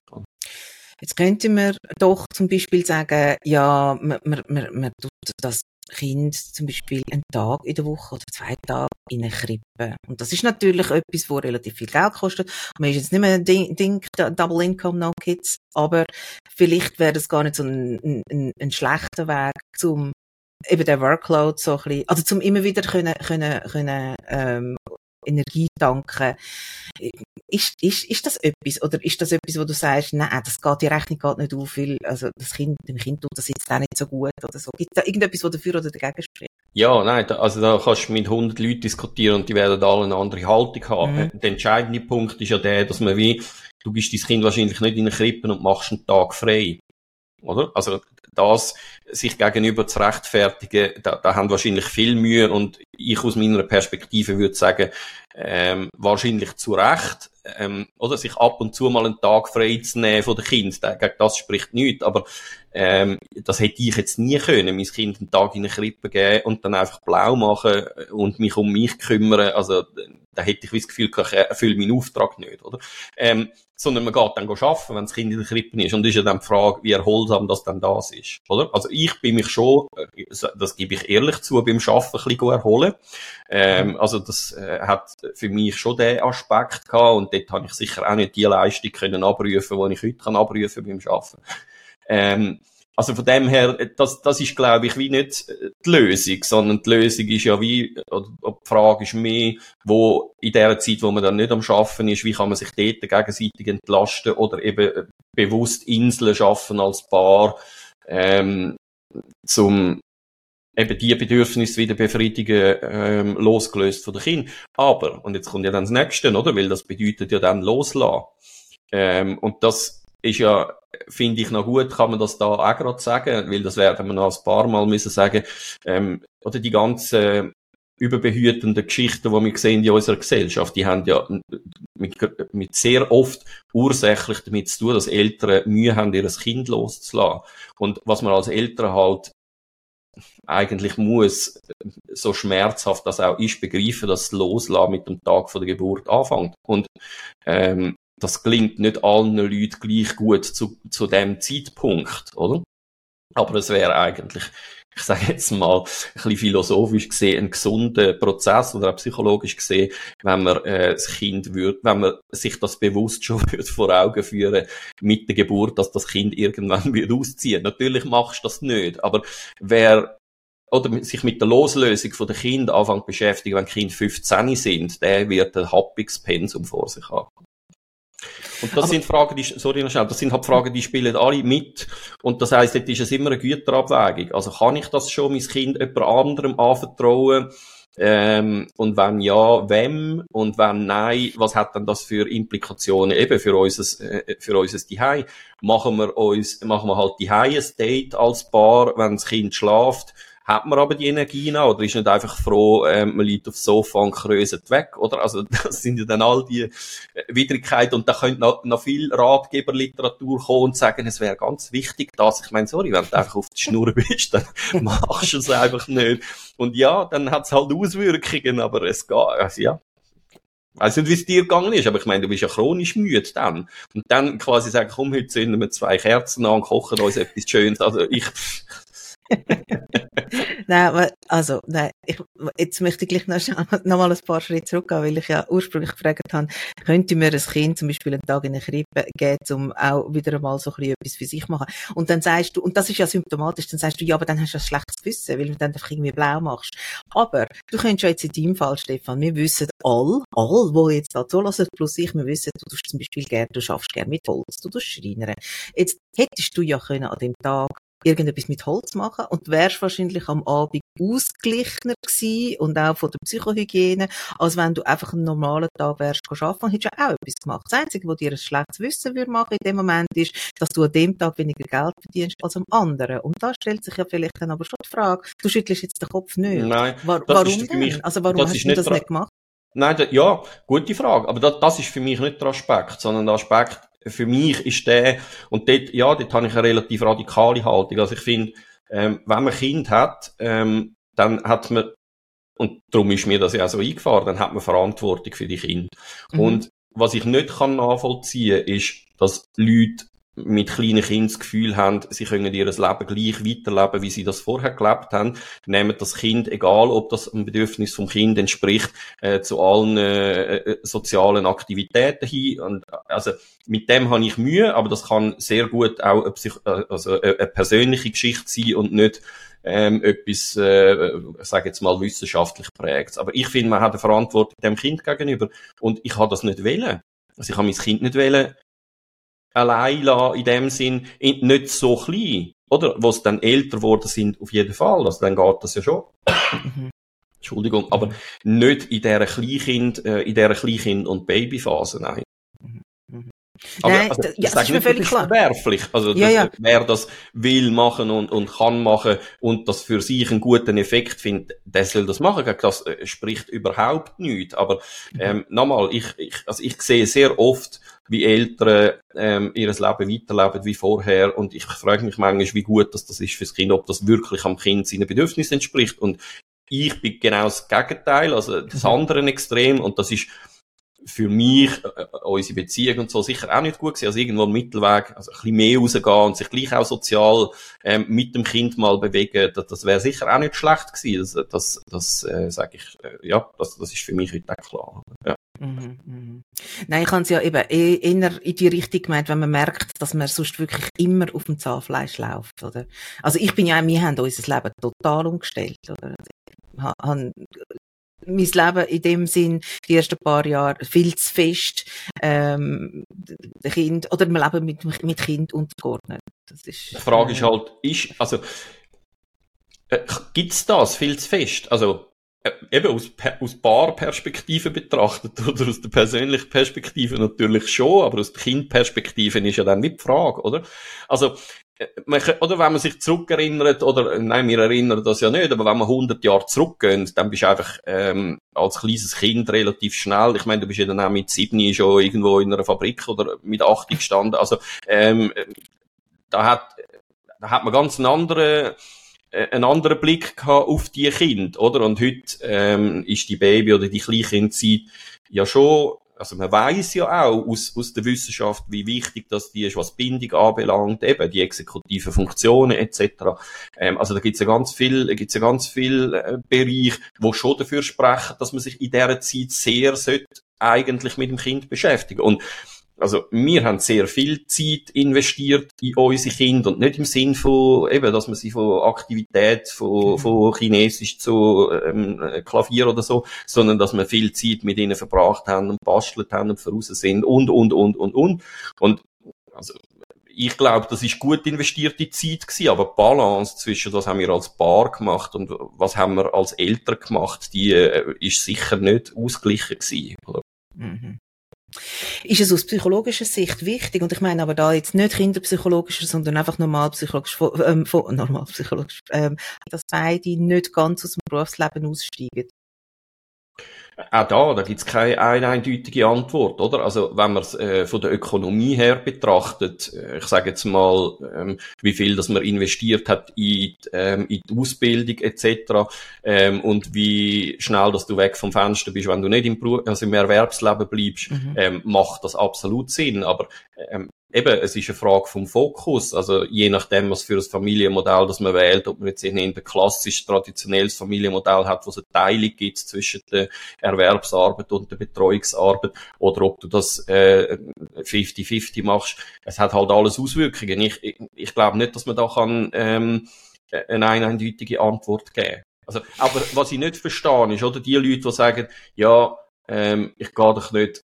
Jetzt könnte man doch zum Beispiel sagen, ja, man, man, man, man tut das Kind zum Beispiel einen Tag in der Woche oder zwei Tage in eine Krippe. Und das ist natürlich etwas, wo relativ viel Geld kostet. Man ist jetzt nicht mehr ein Ding, Ding Double Income No Kids, aber vielleicht wäre das gar nicht so ein, ein, ein schlechter Weg, zum eben der Workload so ein bisschen, also zum immer wieder können, können, können, ähm, Energie tanken. Ist, ist, ist das etwas? Oder ist das etwas, wo du sagst, nein, das geht, die Rechnung geht nicht auf, weil, also, das Kind, dem Kind tut das jetzt auch nicht so gut oder so. Gibt da irgendetwas, wo dafür oder dagegen spricht? Ja, nein, da, also da kannst du mit 100 Leuten diskutieren und die werden alle eine andere Haltung haben. Mhm. Der entscheidende Punkt ist ja der, dass man wie, du bist dein Kind wahrscheinlich nicht in der Krippe und machst einen Tag frei oder? Also das sich gegenüber zu rechtfertigen, da, da haben wahrscheinlich viel Mühe und ich aus meiner Perspektive würde sagen, ähm, wahrscheinlich zu Recht, ähm, oder sich ab und zu mal einen Tag frei zu nehmen von den Kindern, gegen das spricht nichts, aber ähm, das hätte ich jetzt nie können, mein Kind einen Tag in eine Krippe geben und dann einfach blau machen und mich um mich kümmern, also da hätte ich das Gefühl, ich erfülle meinen Auftrag nicht, oder? Ähm, sondern man geht dann arbeiten, wenn das Kind in der Krippe ist. Und ist ja dann die Frage, wie erholsam das dann das ist, oder? Also ich bin mich schon, äh, das gebe ich ehrlich zu, beim Arbeiten ein bisschen erholen. Ähm, also das äh, hat für mich schon den Aspekt gehabt und dort habe ich sicher auch nicht die Leistung können abrufen, die ich heute kann abrufen beim Arbeiten. Ähm, also von dem her, das, das ist, glaube ich, wie nicht die Lösung, sondern die Lösung ist ja wie, oder die Frage ist mehr, wo in der Zeit, wo man dann nicht am Schaffen ist, wie kann man sich dort gegenseitig entlasten oder eben bewusst Inseln schaffen als Paar, ähm, zum eben die Bedürfnisse wieder befriedigen, ähm, losgelöst von den Kindern. Aber, und jetzt kommt ja dann das Nächste, oder? Weil das bedeutet ja dann loslassen. Ähm, und das ist ja, finde ich noch gut, kann man das da auch gerade sagen, weil das werden wir noch ein paar Mal müssen sagen, ähm, oder die ganzen überbehütenden Geschichten, die wir sehen in unserer Gesellschaft, die haben ja mit, mit sehr oft ursächlich damit zu tun, dass Eltern Mühe haben, ihr Kind loszulassen. Und was man als Eltern halt eigentlich muss, so schmerzhaft das auch ist, begreifen, dass das Loslassen mit dem Tag von der Geburt anfängt. Und ähm, das klingt nicht allen Leuten gleich gut zu, zu dem Zeitpunkt, oder? Aber es wäre eigentlich, ich sage jetzt mal, ein bisschen philosophisch gesehen, ein gesunder Prozess oder auch psychologisch gesehen, wenn man äh, das Kind würde, wenn man sich das bewusst schon würde vor Augen führen mit der Geburt, dass das Kind irgendwann wird ausziehen. Natürlich machst du das nicht, aber wer oder sich mit der Loslösung von den Kindern anfängt beschäftigen, wenn Kinder 15 sind, der wird ein happiges Pensum vor sich haben. Und das Aber sind Fragen, die, sorry noch schnell, das sind halt Fragen, die spielen alle mit. Und das heisst, dort ist es immer eine Güterabwägung. Also kann ich das schon mein Kind jemand anderem anvertrauen? Ähm, und wenn ja, wem? Und wenn nein, was hat denn das für Implikationen eben für unser, äh, für unser Zuhause? Machen wir uns, machen wir halt die ein Date als Paar, wenn das Kind schlaft? Hat man aber die Energie noch oder ist nicht einfach froh, ähm, man liegt aufs Sofa und kröset weg, oder? Also, das sind ja dann all die äh, Widrigkeiten und da könnte noch, noch viel Ratgeberliteratur kommen und sagen, es wäre ganz wichtig, dass, ich meine, sorry, wenn du einfach auf die Schnur bist, dann machst du es einfach nicht. Und ja, dann hat es halt Auswirkungen, aber es geht, also ja, weiß nicht, wie es dir gegangen ist, aber ich meine, du bist ja chronisch müde dann. Und dann quasi sagen, komm, heute zünden wir zwei Kerzen an, kochen uns etwas Schönes. Also ich, nein, also, nein, ich, jetzt möchte ich gleich noch, noch mal ein paar Schritte zurückgehen, weil ich ja ursprünglich gefragt habe, könnte mir ein Kind zum Beispiel einen Tag in eine Krippe geben, um auch wieder einmal so ein bisschen etwas für sich machen. Und dann sagst du, und das ist ja symptomatisch, dann sagst du, ja, aber dann hast du ein schlechtes Gewissen, weil du dann einfach irgendwie blau machst. Aber du könntest ja jetzt in deinem Fall, Stefan, wir wissen all, all, wo jetzt da zulassen, plus ich, wir wissen, du tust zum Beispiel gerne, du schaffst gerne mit Holz, du tust Schreinern. Jetzt hättest du ja können an dem Tag irgendetwas mit Holz machen und wärst wahrscheinlich am Abend ausgeglichener gewesen und auch von der Psychohygiene, als wenn du einfach einen normalen Tag wärst arbeiten und hättest ja auch etwas gemacht. Das Einzige, was dir ein schlechtes Wissen würde machen in dem Moment ist, dass du an dem Tag weniger Geld verdienst als am anderen. Und da stellt sich ja vielleicht dann aber schon die Frage, du schüttelst jetzt den Kopf nicht. Nein. War, warum denn? Mich, also warum hast du das nicht gemacht? Nein, da, ja, gute Frage. Aber das, das ist für mich nicht der Aspekt, sondern der Aspekt, für mich ist der, und dort, ja, dort habe ich eine relativ radikale Haltung. Also ich finde, ähm, wenn man Kind hat, ähm, dann hat man, und darum ist mir das ja auch so eingefahren, dann hat man Verantwortung für die Kinder. Mhm. Und was ich nicht kann nachvollziehen, ist, dass Leute mit kleinen Kindern das Gefühl haben, sie können ihr Leben gleich weiterleben, wie sie das vorher gelebt haben, nehmen das Kind, egal ob das ein Bedürfnis vom Kind entspricht, äh, zu allen äh, äh sozialen Aktivitäten hin. Und, also mit dem habe ich Mühe, aber das kann sehr gut auch eine, Psych äh, also eine persönliche Geschichte sein und nicht ähm, etwas, äh, sage jetzt mal, wissenschaftlich prägt. Aber ich finde, man hat eine Verantwortung dem Kind gegenüber und ich habe das nicht wählen. Also ich habe mein Kind nicht wählen allein lassen, in dem Sinn, nicht so klein, oder? Wo es dann älter geworden sind, auf jeden Fall, also dann geht das ja schon. Mhm. Entschuldigung, aber nicht in dieser Kleinkind, äh, in dieser Kleinkind- und Babyphase, nein. Mhm. Mhm. Aber, Nein, also, ja, das ist mir völlig klar. verwerflich. Also, ja, ja. wer das will machen und, und kann machen und das für sich einen guten Effekt findet, der soll das machen. Das äh, spricht überhaupt nichts. Aber, mhm. ähm, nochmal, ich, ich, also ich sehe sehr oft, wie Eltern ähm, ihr Leben weiterleben wie vorher. Und ich frage mich manchmal, wie gut das, das ist fürs Kind, ob das wirklich am Kind seinen Bedürfnissen entspricht. Und ich bin genau das Gegenteil, also das mhm. andere Extrem. Und das ist für mich, äh, äh, unsere Beziehung und so sicher auch nicht gut gewesen. Also irgendwo im Mittelweg, also ein bisschen mehr rausgehen und sich gleich auch sozial ähm, mit dem Kind mal bewegen, das, das wäre sicher auch nicht schlecht gewesen. Das, das, das äh, sage ich, äh, ja, das, das ist für mich heute auch klar. Ja. Mhm, mhm. Nein, ich kann es ja eben eh, eher in die Richtung gemeint, wenn man merkt, dass man sonst wirklich immer auf dem Zahnfleisch läuft, oder? Also ich bin ja, wir haben unser Leben total umgestellt, oder? Han, mein Leben in dem Sinn, die ersten paar Jahre, viel zu fest, ähm, Kind, oder wir leben mit, mit Kind untergeordnet. Das ist, die Frage äh, ist halt, ist, also, äh, gibt's das viel zu fest? Also, eben aus, aus Paarperspektive betrachtet oder aus der persönlichen Perspektive natürlich schon, aber aus der Kindperspektive ist ja dann nicht die Frage, oder? Also, äh, man, oder wenn man sich zurückerinnert, oder, nein, wir erinnern das ja nicht, aber wenn man 100 Jahre zurückgehen, dann bist du einfach, ähm, als kleines Kind relativ schnell, ich meine, du bist ja dann auch mit Sydney schon irgendwo in einer Fabrik oder mit 80 gestanden, also, ähm, da hat, da hat man ganz einen anderen, äh, einen anderen Blick gehabt auf die Kind, oder? Und heute ähm, ist die Baby- oder die Kleinkindzeit ja schon, also man weiß ja auch aus, aus der Wissenschaft, wie wichtig das die ist, was Bindung anbelangt, eben die exekutiven Funktionen etc. Ähm, also da gibt's ja ganz viel, gibt's ja ganz viel äh, Bereich, wo schon dafür sprechen, dass man sich in dieser Zeit sehr sollte eigentlich mit dem Kind beschäftigen. Und also, wir haben sehr viel Zeit investiert in unsere Kinder und nicht im Sinn von, eben, dass man sie von Aktivität, von, mhm. von Chinesisch zu ähm, Klavier oder so, sondern dass wir viel Zeit mit ihnen verbracht haben und bastelt haben und voraus sind und, und, und, und, und. Und, also, ich glaube, das ist gut investierte Zeit gewesen, aber die Balance zwischen, was haben wir als Paar gemacht und was haben wir als Eltern gemacht, die äh, ist sicher nicht ausgeglichen gewesen. Oder? Mhm. Ist es aus psychologischer Sicht wichtig, und ich meine aber da jetzt nicht kinderpsychologischer, sondern einfach normalpsychologisch, ähm, normalpsychologisch, ähm, dass beide nicht ganz aus dem Berufsleben aussteigen? Auch da, da gibt's keine eine eindeutige Antwort, oder? Also wenn man es äh, von der Ökonomie her betrachtet, äh, ich sage jetzt mal, ähm, wie viel das man investiert hat in, die, ähm, in die Ausbildung etc. Ähm, und wie schnell, dass du weg vom Fenster bist, wenn du nicht im, Beruf, also im Erwerbsleben bleibst, mhm. ähm, macht das absolut Sinn. Aber ähm, eben, es ist eine Frage vom Fokus. Also je nachdem, was für ein Familienmodell das man wählt, ob man jetzt ein klassisch traditionelles Familienmodell hat, wo es eine Teilung gibt zwischen der Erwerbsarbeit und der Betreuungsarbeit, oder ob du das 50-50 äh, machst. Es hat halt alles Auswirkungen. Ich, ich, ich glaube nicht, dass man da kann ähm, eine eindeutige Antwort geben. Also, aber was ich nicht verstehe, ist, oder die Leute, die sagen, ja, ähm, ich gehe doch nicht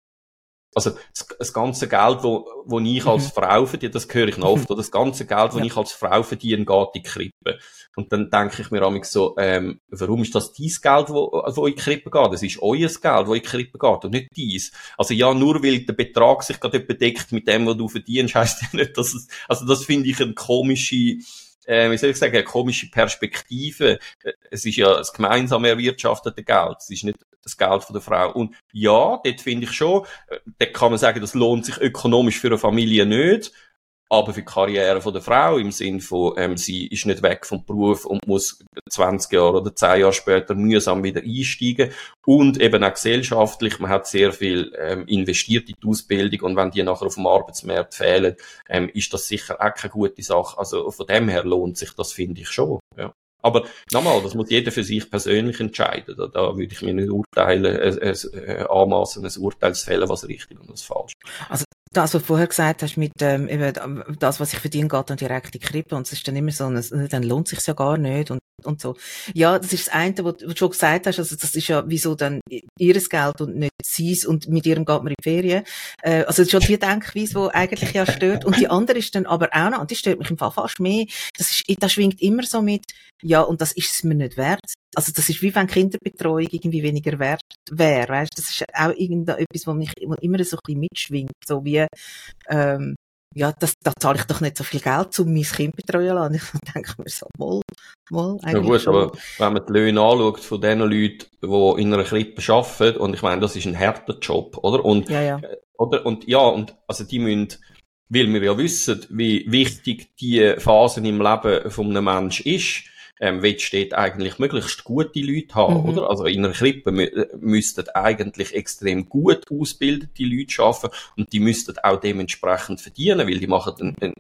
also das, das, ganze Geld, wo, wo ich als mhm. Frau verdiene, das höre ich noch oft, oder das ganze Geld, wo ja. ich als Frau verdiene, geht in die Krippe. Und dann denke ich mir auch so, ähm, warum ist das dein Geld, wo, wo in die Krippe geht? Das ist euer Geld, wo in die Krippe geht und nicht dies. Also ja, nur weil der Betrag sich gerade bedeckt mit dem, was du verdienst, heisst ja nicht, dass es, also das finde ich eine komische, äh, wie soll ich sagen, eine komische Perspektive. Es ist ja das gemeinsam erwirtschaftete Geld. Es ist nicht das Geld von der Frau. Und ja, dort finde ich schon, äh, dort kann man sagen, das lohnt sich ökonomisch für eine Familie nicht. Aber für die Karriere von der Frau im Sinn von, ähm, sie ist nicht weg vom Beruf und muss 20 Jahre oder 10 Jahre später mühsam wieder einsteigen. Und eben auch gesellschaftlich, man hat sehr viel ähm, investiert in die Ausbildung und wenn die nachher auf dem Arbeitsmarkt fehlen, ähm, ist das sicher auch keine gute Sache. Also von dem her lohnt sich das, finde ich schon. Ja. Aber nochmal, das muss jeder für sich persönlich entscheiden. Da, da würde ich mir nicht urteilen, äh, äh, anmaßen, ein Urteil zu fällen, was richtig und was falsch. Also das, was du vorher gesagt hast, mit ähm, das, was ich verdiene, geht dann direkt in die Krippe und es ist dann immer so, dann lohnt sich's ja gar nicht und, und so. Ja, das ist das eine, was du schon gesagt hast, also das ist ja, wieso dann ihres Geld und nicht sie's und mit ihrem geht man in die Ferien. Äh, also schon die Denkweise, die eigentlich ja stört. Und die andere ist dann aber auch noch, und die stört mich im Fall fast mehr, das ist, das schwingt immer so mit, ja, und das ist es mir nicht wert. also das ist wie wenn Kinderbetreuung irgendwie weniger wert wäre, weißt? Das ist auch irgendetwas, wo mich immer so ein bisschen mitschwingt, so wie, ähm, ja, das, da zahle ich doch nicht so viel Geld, um mein Kind betreuen lassen. Ich denke mir so, mal, mal, eigentlich Ja gut, schon. aber wenn man die Löhne anschaut von den Leuten, die in einer Krippe arbeiten, und ich meine, das ist ein härter Job, oder? Und, ja, ja. Äh, oder? Und ja, und, also die müssen, weil wir ja wissen, wie wichtig die Phase im Leben von einem Menschen ist, ähm, willst du eigentlich möglichst gute Leute haben, mhm. oder? Also in einer Krippe mü äh, müssten eigentlich extrem gut ausgebildete Leute arbeiten und die müssten auch dementsprechend verdienen, weil die machen einen, einen,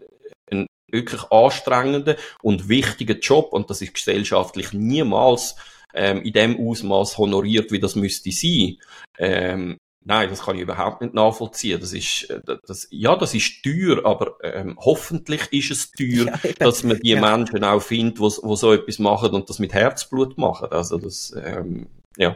einen wirklich anstrengenden und wichtigen Job und das ist gesellschaftlich niemals ähm, in dem Ausmaß honoriert, wie das müsste sein. Ähm, Nein, das kann ich überhaupt nicht nachvollziehen. Das ist, äh, das, ja, das ist teuer, aber ähm, hoffentlich ist es teuer, ja, dass man die ja. Menschen auch findet, wo, wo so etwas machen und das mit Herzblut machen. Also das, ähm, ja.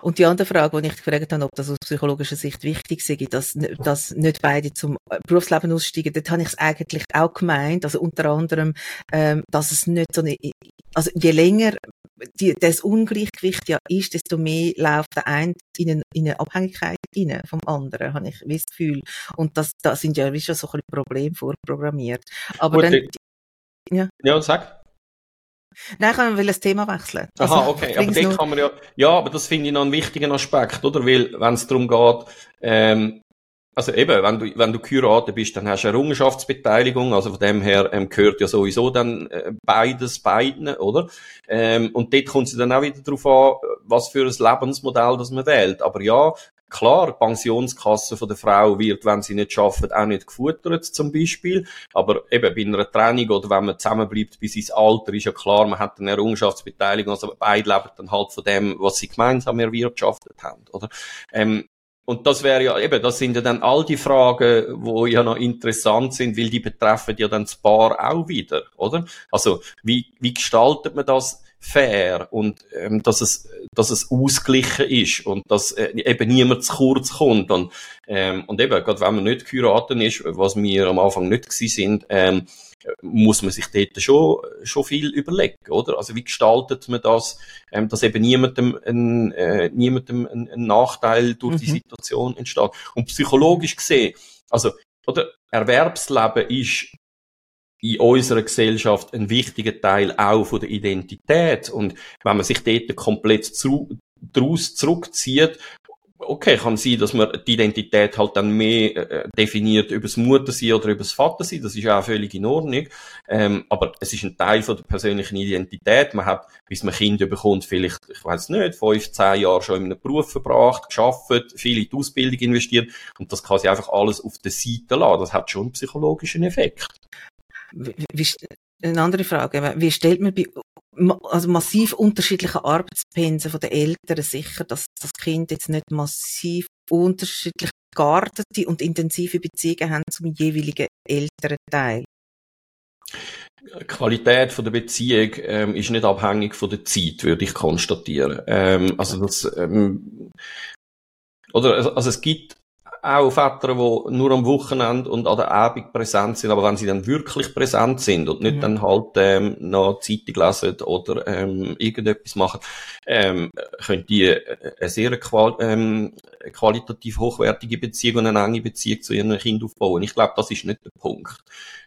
Und die andere Frage, die ich gefragt habe, ob das aus psychologischer Sicht wichtig sei, dass, dass nicht beide zum Berufsleben aussteigen, dort habe ich es eigentlich auch gemeint, also unter anderem, ähm, dass es nicht so eine, also je länger die, das Ungleichgewicht ja ist, desto mehr läuft der eine in eine, in eine Abhängigkeit rein vom anderen, habe ich das Gefühl. Und das, da sind ja wie schon so ein Probleme vorprogrammiert. Aber Gut, dann, ja. Ja, sag. Nein, ich will das Thema wechseln. Aha, also, okay. Aber den kann man ja, ja, aber das finde ich noch einen wichtigen Aspekt, oder? Weil, wenn es darum geht, ähm, also eben, wenn du, wenn du geheiratet bist, dann hast du eine Errungenschaftsbeteiligung, also von dem her ähm, gehört ja sowieso dann äh, beides beiden, oder? Ähm, und dort kommt es dann auch wieder darauf an, was für ein Lebensmodell das man wählt. Aber ja, klar, die Pensionskasse von der Frau wird, wenn sie nicht schafft, auch nicht gefuttert, zum Beispiel. Aber eben bei einer Trennung oder wenn man zusammenbleibt bis ins Alter, ist ja klar, man hat eine Errungenschaftsbeteiligung, also beide leben dann halt von dem, was sie gemeinsam erwirtschaftet haben, oder? Ähm, und das wäre ja eben, das sind ja dann all die Fragen, wo ja noch interessant sind, weil die betreffen ja dann das Paar auch wieder, oder? Also wie, wie gestaltet man das fair und ähm, dass es dass es ausgeglichen ist und dass äh, eben niemand zu kurz kommt und ähm, und eben gerade wenn man nicht geheiratet ist, was wir am Anfang nicht gewesen sind, ähm, muss man sich dort schon, schon viel überlegen, oder? Also wie gestaltet man das, ähm, dass eben niemandem ein, äh, niemandem ein, ein Nachteil durch mhm. die Situation entsteht. Und psychologisch gesehen, also, oder, Erwerbsleben ist in unserer Gesellschaft ein wichtiger Teil auch von der Identität. Und wenn man sich dort komplett zu, daraus zurückzieht okay, kann sein, dass man die Identität halt dann mehr äh, definiert über das Muttersein oder über das Vatersein. Das ist auch völlig in Ordnung. Ähm, aber es ist ein Teil von der persönlichen Identität. Man hat, bis man Kinder bekommt, vielleicht, ich weiß nicht, fünf, zehn Jahre schon in einem Beruf verbracht, geschafft, viel in die Ausbildung investiert und das kann sich einfach alles auf der Seite lassen. Das hat schon einen psychologischen Effekt. Wie, wie, eine andere Frage. Wie stellt man bei also massiv unterschiedliche Arbeitspensen von den Eltern sicher, dass das Kind jetzt nicht massiv unterschiedlich geartete und intensive Beziehungen haben zum jeweiligen älteren Teil. Die Qualität der Beziehung ähm, ist nicht abhängig von der Zeit, würde ich konstatieren. Ähm, also das, ähm, oder also, also es gibt auch Väter, die nur am Wochenende und an der Abend präsent sind, aber wenn sie dann wirklich präsent sind und nicht mhm. dann halt ähm, noch Zeitung lesen oder ähm, irgendetwas machen, ähm, können die eine sehr qual ähm, qualitativ hochwertige Beziehung und eine enge Beziehung zu ihren Kindern aufbauen. Ich glaube, das ist nicht der Punkt.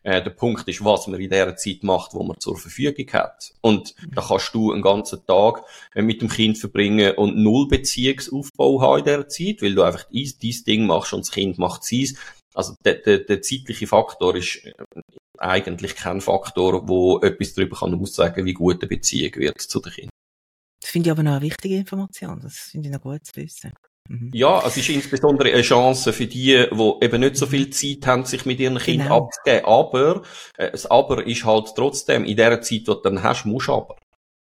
Äh, der Punkt ist, was man in der Zeit macht, wo man zur Verfügung hat. Und mhm. da kannst du einen ganzen Tag äh, mit dem Kind verbringen und null Beziehungsaufbau haben in dieser Zeit, weil du einfach dein, dein Ding machst und das Kind macht sein. Also der, der, der zeitliche Faktor ist äh, eigentlich kein Faktor, wo etwas darüber kann aussagen, wie gut eine Beziehung wird zu den Kindern. Das finde ich aber noch eine wichtige Information. Das finde ich noch gut zu wissen. Mhm. Ja, es ist insbesondere eine Chance für die, die eben nicht so viel Zeit haben, sich mit ihren Kindern genau. abzugeben. Aber, äh, das Aber ist halt trotzdem, in der Zeit, die du dann hast, musst aber.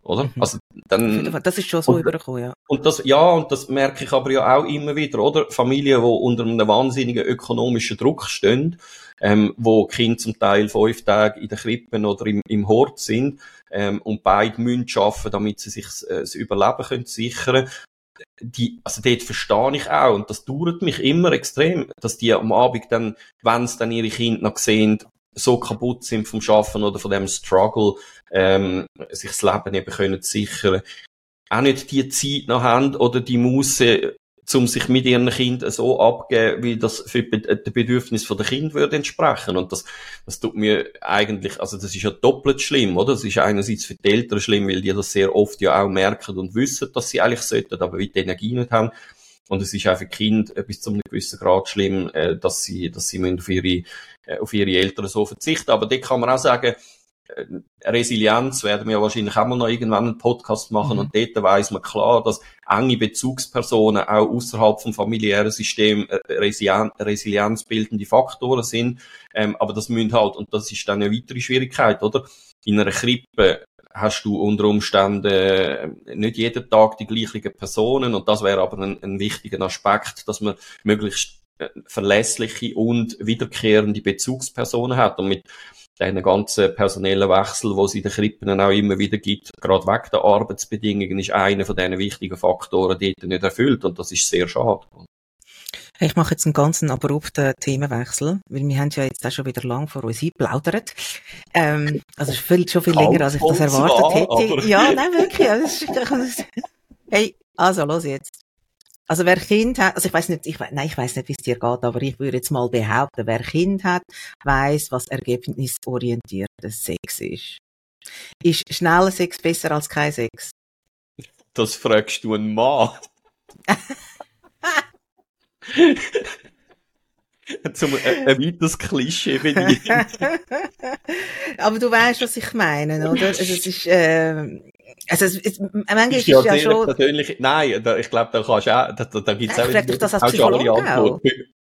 Oder? Mhm. Also, dann, das ist schon so und, übergekommen, ja. Und das, ja, und das merke ich aber ja auch immer wieder, oder? Familien, die unter einem wahnsinnigen ökonomischen Druck stehen, ähm, wo Kinder zum Teil fünf Tage in den Krippen oder im, im Hort sind, ähm, und beide müssen arbeiten, damit sie sich äh, das Überleben können sichern die, also dort verstehe ich auch, und das dauert mich immer extrem, dass die am Abend dann, wenn sie dann ihre Kinder noch sehen, so kaputt sind vom Schaffen oder von dem Struggle, ähm, sich das Leben eben können sichern. auch nicht die Zeit noch haben oder die Muße, um sich mit ihren Kindern so abgeben, wie das für den Bedürfnis der Kind würde entsprechen. Und das, das tut mir eigentlich, also das ist ja doppelt schlimm, oder? Das ist einerseits für die Eltern schlimm, weil die das sehr oft ja auch merken und wissen, dass sie eigentlich sollten, aber wie die Energie nicht haben. Und es ist auch für Kind bis zu einem gewissen Grad schlimm, äh, dass sie, dass sie auf ihre, äh, auf ihre Eltern so verzichten. Aber dort kann man auch sagen, äh, Resilienz werden wir wahrscheinlich auch mal noch irgendwann einen Podcast machen mhm. und dort weiss man klar, dass enge Bezugspersonen auch außerhalb vom familiären System resilienzbildende Faktoren sind. Ähm, aber das müssen halt, und das ist dann eine weitere Schwierigkeit, oder? In einer Krippe hast du unter Umständen äh, nicht jeden Tag die gleichen Personen und das wäre aber ein, ein wichtiger Aspekt, dass man möglichst äh, verlässliche und wiederkehrende Bezugspersonen hat und mit den ganzen personellen Wechsel, wo es in den Krippen auch immer wieder gibt, gerade wegen der Arbeitsbedingungen, ist einer von diesen wichtigen Faktoren dort nicht erfüllt und das ist sehr schade. Ich mache jetzt einen ganzen abrupten Themenwechsel, weil wir haben ja jetzt auch schon wieder lang vor uns eingeplaudert. Ähm, also viel, schon viel länger, als ich das erwartet hätte. Ja, nein, wirklich. Ist, hey, also, los jetzt. Also wer Kind hat, also ich weiß nicht, ich, nein, ich weiß nicht, wie es dir geht, aber ich würde jetzt mal behaupten, wer Kind hat, weiß, was ergebnisorientierter Sex ist. Ist schneller Sex besser als kein Sex? Das fragst du einen Mann. Zum äh, ein weiteres Klischee bedienen. Aber du weißt, was ich meine, oder? Also es ist, äh, also es, es, manchmal ist, ja, ist ja schon... Persönlich, nein, da, ich glaube, da kannst du auch, da, da, da gibt's auch... Ich dich das als Psychologe auch.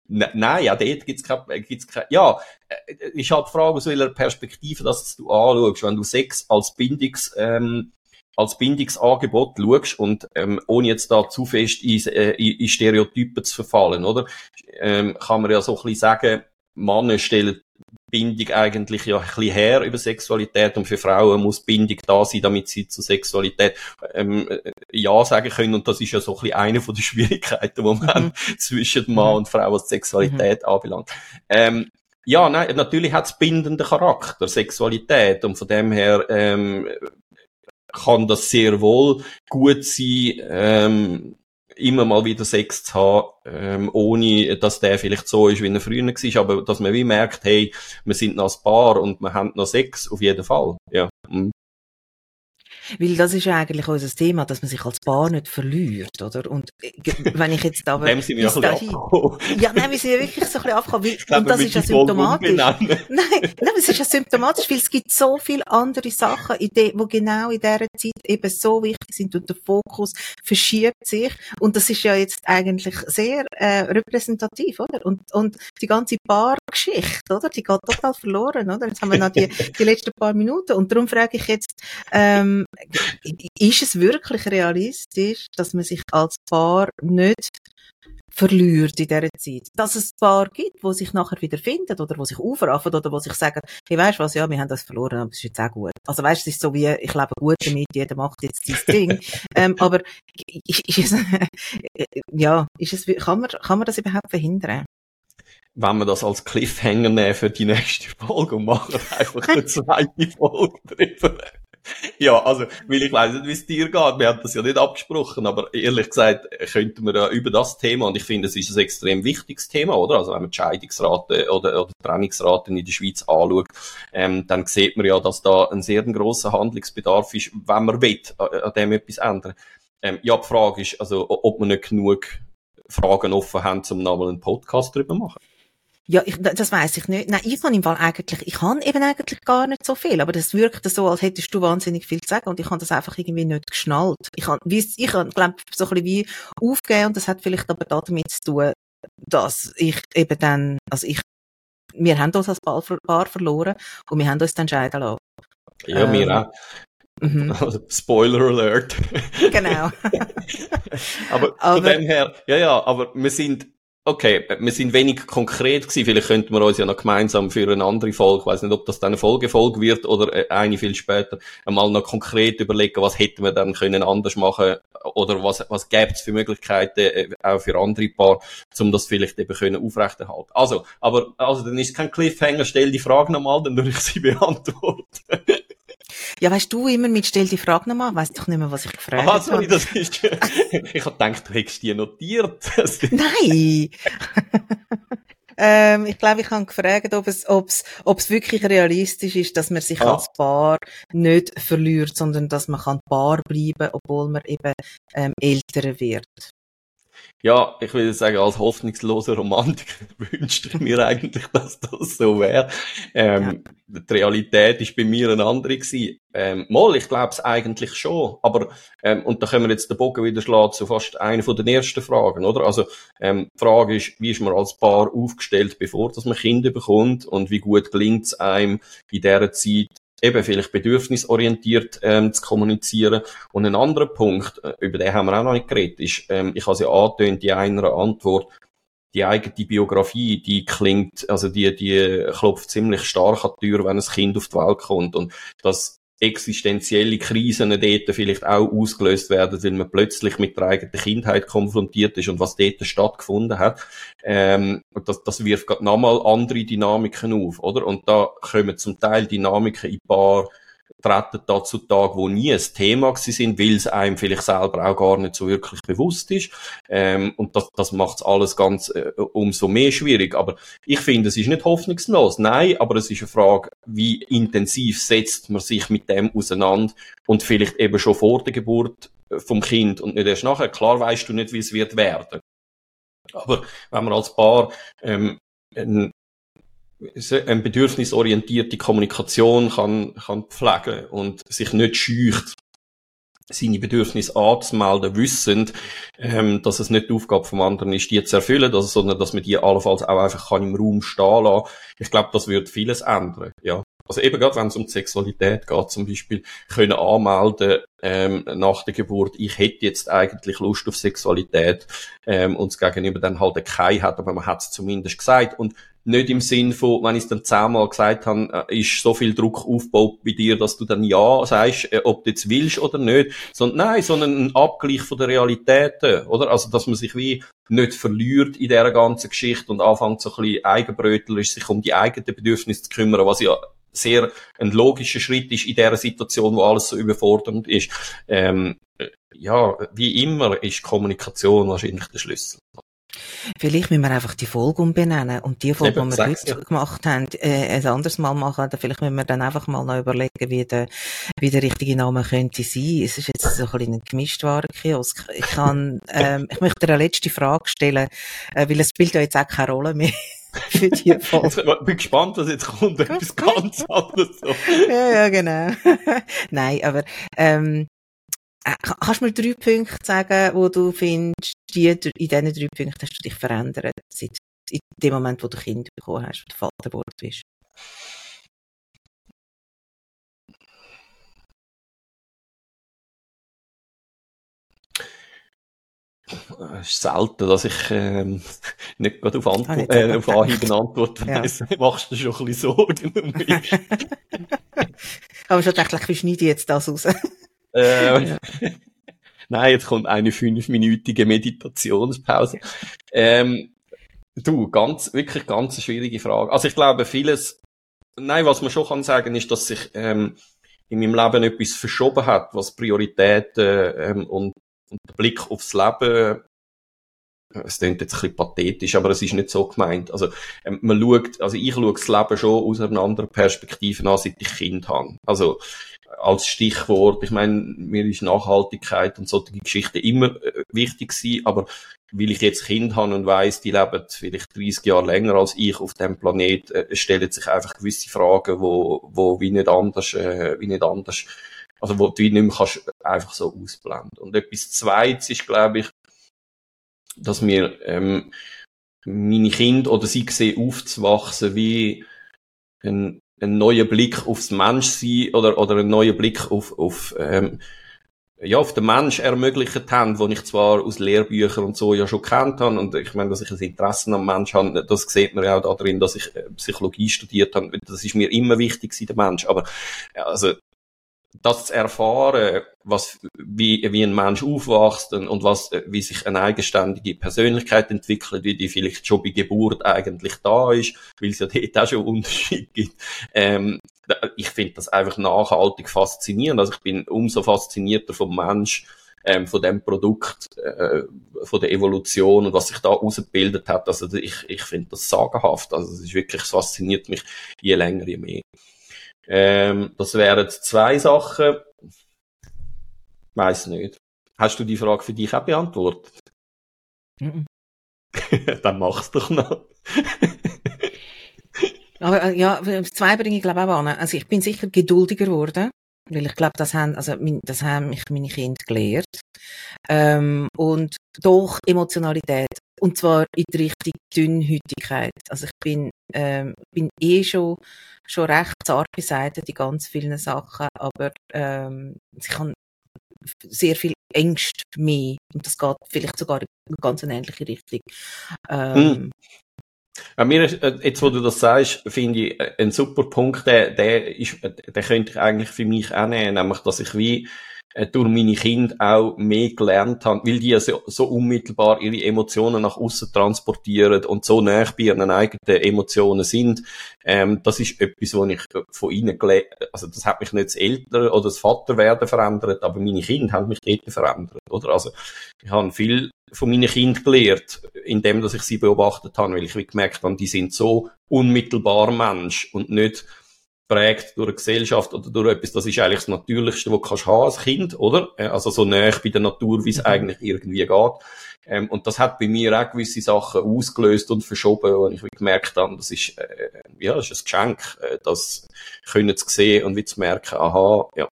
Nein, ja, dort gibt's keine, gibt's keine, ja, äh, ist halt die Frage, aus welcher Perspektive das du anschaust. Wenn du Sex als Bindungs, ähm, als Bindungsangebot schaust und ähm, ohne jetzt da zu fest in, äh, in Stereotypen zu verfallen, oder? Ähm, kann man ja so ein bisschen sagen, Männer stellen Bindung eigentlich ja ein bisschen her über Sexualität und für Frauen muss Bindung da sein, damit sie zur Sexualität ähm, äh, Ja sagen können und das ist ja so ein bisschen eine von den Schwierigkeiten, die man mhm. zwischen Mann mhm. und Frau, was Sexualität mhm. anbelangt. Ähm, ja, nein, natürlich hat es bindenden Charakter, Sexualität und von dem her ähm, kann das sehr wohl gut sein, ähm, immer mal wieder Sex zu haben, ähm, ohne dass der vielleicht so ist, wie er früher war, aber dass man wie merkt, hey, wir sind noch ein Paar und wir haben noch Sex, auf jeden Fall. Ja. Weil das ist ja eigentlich unser Thema, dass man sich als Paar nicht verliert, oder? Und äh, wenn ich jetzt aber... Dem sind wir ein bisschen Ja, nein, wir sind ja wirklich so ein bisschen abgekommen. Weil, und das ist ja symptomatisch. Nein, nein, es ist ja symptomatisch, weil es gibt so viele andere Sachen, die genau in dieser Zeit eben so wichtig sind und der Fokus verschiebt sich. Und das ist ja jetzt eigentlich sehr äh, repräsentativ, oder? Und, und die ganze Paargeschichte, oder? Die geht total verloren, oder? Jetzt haben wir noch die, die letzten paar Minuten. Und darum frage ich jetzt, ähm, ist es wirklich realistisch, dass man sich als Paar nicht verliert in dieser Zeit. Dass es Paar gibt, wo sich nachher wieder finden oder wo sich aufraffen oder wo sich sagen, hey, weißt was, ja, wir haben das verloren, aber es ist jetzt auch gut. Also weißt, es ist so wie, ich lebe gut damit, jeder macht jetzt sein Ding. ähm, aber ist, ist es, ja, ist es, kann man, kann man das überhaupt verhindern? wenn wir das als Cliffhanger nehmen für die nächste Folge und machen einfach eine zweite Folge drüber ja, also, weil ich weiss nicht, wie es dir geht. Wir haben das ja nicht abgesprochen, aber ehrlich gesagt könnten wir ja über das Thema, und ich finde, es ist ein extrem wichtiges Thema, oder? Also, wenn man die Scheidungsrate oder, oder Trennungsraten in der Schweiz anschaut, ähm, dann sieht man ja, dass da ein sehr grosser Handlungsbedarf ist, wenn man will, an dem etwas ändern. Ähm, ja, die Frage ist, also, ob wir nicht genug Fragen offen haben, um nochmal einen Podcast darüber machen. Ja, ich, das weiß ich nicht. Nein, ich kann im Fall eigentlich, ich kann eben eigentlich gar nicht so viel, aber das wirkt so, als hättest du wahnsinnig viel zu sagen und ich habe das einfach irgendwie nicht geschnallt. Ich kann, wie, ich kann, glaube so ein bisschen wie aufgeben und das hat vielleicht aber damit zu tun, dass ich eben dann, also ich, wir haben uns als Paar verloren und wir haben uns dann scheiden lassen. Ja, ähm, wir auch. Mhm. Spoiler Alert. Genau. aber, aber von dem her, ja, ja, aber wir sind Okay, wir sind wenig konkret gewesen. Vielleicht könnten wir uns ja noch gemeinsam für eine andere Folge, ich weiß nicht, ob das dann eine Folgefolge wird oder äh, eine viel später, einmal noch konkret überlegen, was hätten wir dann können anders machen oder was, was gäbe es für Möglichkeiten äh, auch für andere Paar, um das vielleicht eben können aufrechterhalten. Also, aber, also dann ist kein Cliffhanger, stell die Frage nochmal, dann würde ich sie beantworten. Ja, weißt du immer mit Stell die Frage nochmal? Weißt doch nicht mehr, was ich gefragt Ah, sorry, habe. das ist, ich hab gedacht, du hättest die notiert. Nein! ähm, ich glaube, ich habe gefragt, ob es, ob es, ob es wirklich realistisch ist, dass man sich Ah. als Paar nicht verliert, sondern dass man kann Paar bleiben, obwohl man eben ähm, älter wird. Ja, ich würde sagen, als hoffnungsloser Romantiker wünschte ich mir eigentlich, dass das so wäre. Ähm, Die Realität ist bei mir eine andere gewesen. Ähm, mal, ich glaube es eigentlich schon. Aber, ähm, und da können wir jetzt den Bogen wieder schlagen zu fast einer von den ersten Fragen, oder? Also, ähm, die Frage ist, wie ist man als Paar aufgestellt, bevor dass man Kinder bekommt? Und wie gut gelingt es einem in dieser Zeit, eben vielleicht bedürfnisorientiert ähm, zu kommunizieren. Und ein anderer Punkt, äh, über den haben wir auch noch nicht geredet, ist, ähm, ich habe es ja angetönt in einer Antwort, die eigene Biografie, die klingt, also die, die klopft ziemlich stark an die Tür, wenn ein Kind auf die Welt kommt. Und dass existenzielle Krisen dort vielleicht auch ausgelöst werden, weil man plötzlich mit der eigenen Kindheit konfrontiert ist und was dort stattgefunden hat. Ähm, das, das wirft gerade nochmal andere Dynamiken auf, oder? Und da kommen zum Teil Dynamiken in Paar, treten da zutage, wo nie ein Thema gewesen sind, weil es einem vielleicht selber auch gar nicht so wirklich bewusst ist. Ähm, und das, das macht alles ganz äh, umso mehr schwierig. Aber ich finde, es ist nicht hoffnungslos. Nein, aber es ist eine Frage, wie intensiv setzt man sich mit dem auseinander und vielleicht eben schon vor der Geburt äh, vom Kind und nicht erst nachher. Klar weißt du nicht, wie es wird werden. Aber wenn man als Paar ähm, eine bedürfnisorientierte Kommunikation kann, kann pflegen und sich nicht scheucht, seine Bedürfnisse anzumelden, wissend, ähm, dass es nicht die Aufgabe vom anderen ist, die zu erfüllen, dass, sondern dass man die allenfalls auch einfach kann im Raum stehen lassen. Ich glaube, das wird vieles ändern, ja. Also eben gerade, wenn es um die Sexualität geht, zum Beispiel, können anmelden, ähm, nach der Geburt, ich hätte jetzt eigentlich Lust auf Sexualität, ähm, und das Gegenüber dann halt keine hat, aber man hat es zumindest gesagt. Und nicht im Sinn von, wenn ich es dann zehnmal gesagt habe, äh, ist so viel Druck aufgebaut bei dir, dass du dann Ja sagst, äh, ob du jetzt willst oder nicht, sondern nein, sondern ein Abgleich von der Realitäten, oder? Also, dass man sich wie nicht verliert in dieser ganzen Geschichte und anfängt so ein bisschen eigenbrötlerisch sich um die eigenen Bedürfnisse zu kümmern, was ja sehr ein logischer Schritt ist in dieser Situation, wo alles so überfordernd ist. Ähm, äh, ja, wie immer ist Kommunikation wahrscheinlich der Schlüssel. Vielleicht müssen wir einfach die Folge umbenennen und die Folge, Eben, die wir heute ja. gemacht haben, äh, ein anderes Mal machen. Vielleicht müssen wir dann einfach mal noch überlegen, wie der, wie der richtige Name könnte sein. Es ist jetzt so ein bisschen ein Gemischtwarenkiosk. Ich kann, ähm, ich möchte dir eine letzte Frage stellen, äh, weil es spielt ja jetzt auch keine Rolle mehr für die Folge. Ich bin gespannt, was jetzt kommt. Etwas ganz anderes. So. ja, ja, genau. Nein, aber ähm, äh, kannst du mir drei Punkte sagen, wo du findest, die, in diesen drei Punkten hast du dich verändert, seit in dem Moment, wo du Kind bekommen hast, du Vater geworden bist? Es ist selten, dass ich ähm, nicht gerade auf, Ah, Antwort, nicht äh, auf Anhieb eine Antwort Ja. weiss. Machst du schon ein bisschen Sorgen um mich? Aber schon gedacht, wie schneide ich jetzt das raus? Äh, Nein, jetzt kommt eine fünfminütige Meditationspause. Ähm, du, ganz, wirklich ganz eine schwierige Frage. Also ich glaube, vieles, nein, was man schon kann sagen, ist, dass sich ähm, in meinem Leben etwas verschoben hat, was Prioritäten ähm, und, und der Blick aufs Leben es klingt jetzt ein bisschen pathetisch, aber es ist nicht so gemeint. Also, ähm, man schaut, also ich schaue das Leben schon aus einer anderen Perspektive an, seit ich Kind habe. Also, als Stichwort, ich meine, mir ist Nachhaltigkeit und solche Geschichten immer äh, wichtig gewesen, aber weil ich jetzt Kind habe und weiss, die leben vielleicht 30 Jahre länger als ich auf dem Planet, äh, stellen sich einfach gewisse Fragen, wo, wo wie nicht anders, äh, wie nicht anders, also wo du nicht mehr kannst einfach so ausblenden. Und etwas Zweites ist, glaube ich, dass mir ähm, meine Kinder oder sie sehen aufzuwachsen wie ein, ein neuer Blick aufs Menschsein oder, oder ein neuer Blick auf, auf, ähm, ja, auf den Mensch ermöglicht haben, den ich zwar aus Lehrbüchern und so ja schon kennt habe. Und ich meine, dass ich ein Interesse am Mensch habe, das sieht man ja auch darin, dass ich äh, Psychologie studiert habe, das ist mir immer wichtig gewesen, der Mensch, aber also das zu erfahren, was, wie, wie ein Mensch aufwächst und, und was, wie sich eine eigenständige Persönlichkeit entwickelt, wie die vielleicht schon bei Geburt eigentlich da ist, weil es ja dort auch schon Unterschied gibt. Ähm, ich finde das einfach nachhaltig faszinierend. Also ich bin umso faszinierter vom Mensch, ähm, von dem Produkt, äh, von der Evolution und was sich da ausgebildet hat. Also ich, ich finde das sagenhaft. Also es ist wirklich, es fasziniert mich je länger, je mehr. Ähm, das wären zwei Sachen. Weiß nicht. Hast du die Frage für dich auch beantwortet? Mhm. Dann mach's doch noch. Aber äh, ja, zwei bringe ich glaube auch an. Also ich bin sicher geduldiger geworden. Weil ich glaube, das haben, also, das haben mich meine Kinder gelehrt. Ähm, und doch Emotionalität. Und zwar in die Richtung Dünnhütigkeit. Also ich bin, ähm, bin eh schon, schon recht zart beseitigt in ganz vielen Sachen, aber, ähm, ich kann sehr viel Ängste mehr. Und das geht vielleicht sogar in eine ganz ähnliche Richtung. Ähm, hm. Mir ist, äh, jetzt, wo du das sagst, finde ich, äh, ein super Punkt, der, der ist, äh, der könnte ich eigentlich für mich auch nehmen, nämlich, dass ich wie, durch meine Kinder auch mehr gelernt habe, weil die ja so, so unmittelbar ihre Emotionen nach außen transportieren und so nah bei ihren eigenen Emotionen sind. Ähm, das ist etwas, was ich von ihnen gelernt also das hat mich nicht das Ältere oder das Vaterwerden verändert, aber meine Kinder haben mich dort verändert, oder? Also, ich habe viel von meinen Kindern gelernt, indem dass ich sie beobachtet habe, weil ich gemerkt habe, die sind so unmittelbar Mensch und nicht prägt durch eine Gesellschaft oder durch etwas, das ist eigentlich das Natürlichste, was du haben als Kind, oder? Also so näher bei der Natur, wie es mhm. eigentlich irgendwie geht. Ähm, und das hat bei mir auch gewisse Sachen ausgelöst und verschoben, und ich gemerkt habe, das ist, äh, ja, das ist ein Geschenk, äh, das können zu sehen und wie zu merken, aha, ja,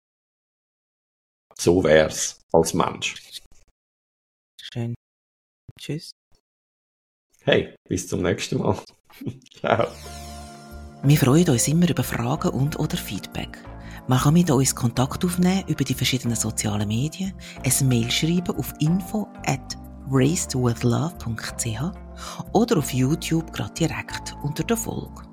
so wär's als Mensch. Schön. Tschüss. Hey, bis zum nächsten Mal. Ciao. Wir freuen uns immer über Fragen und oder Feedback. Man kann mit uns Kontakt aufnehmen über die verschiedenen sozialen Medien, ein Mail schreiben auf info at racedwithlove.ch oder auf YouTube gerade direkt unter der Folge.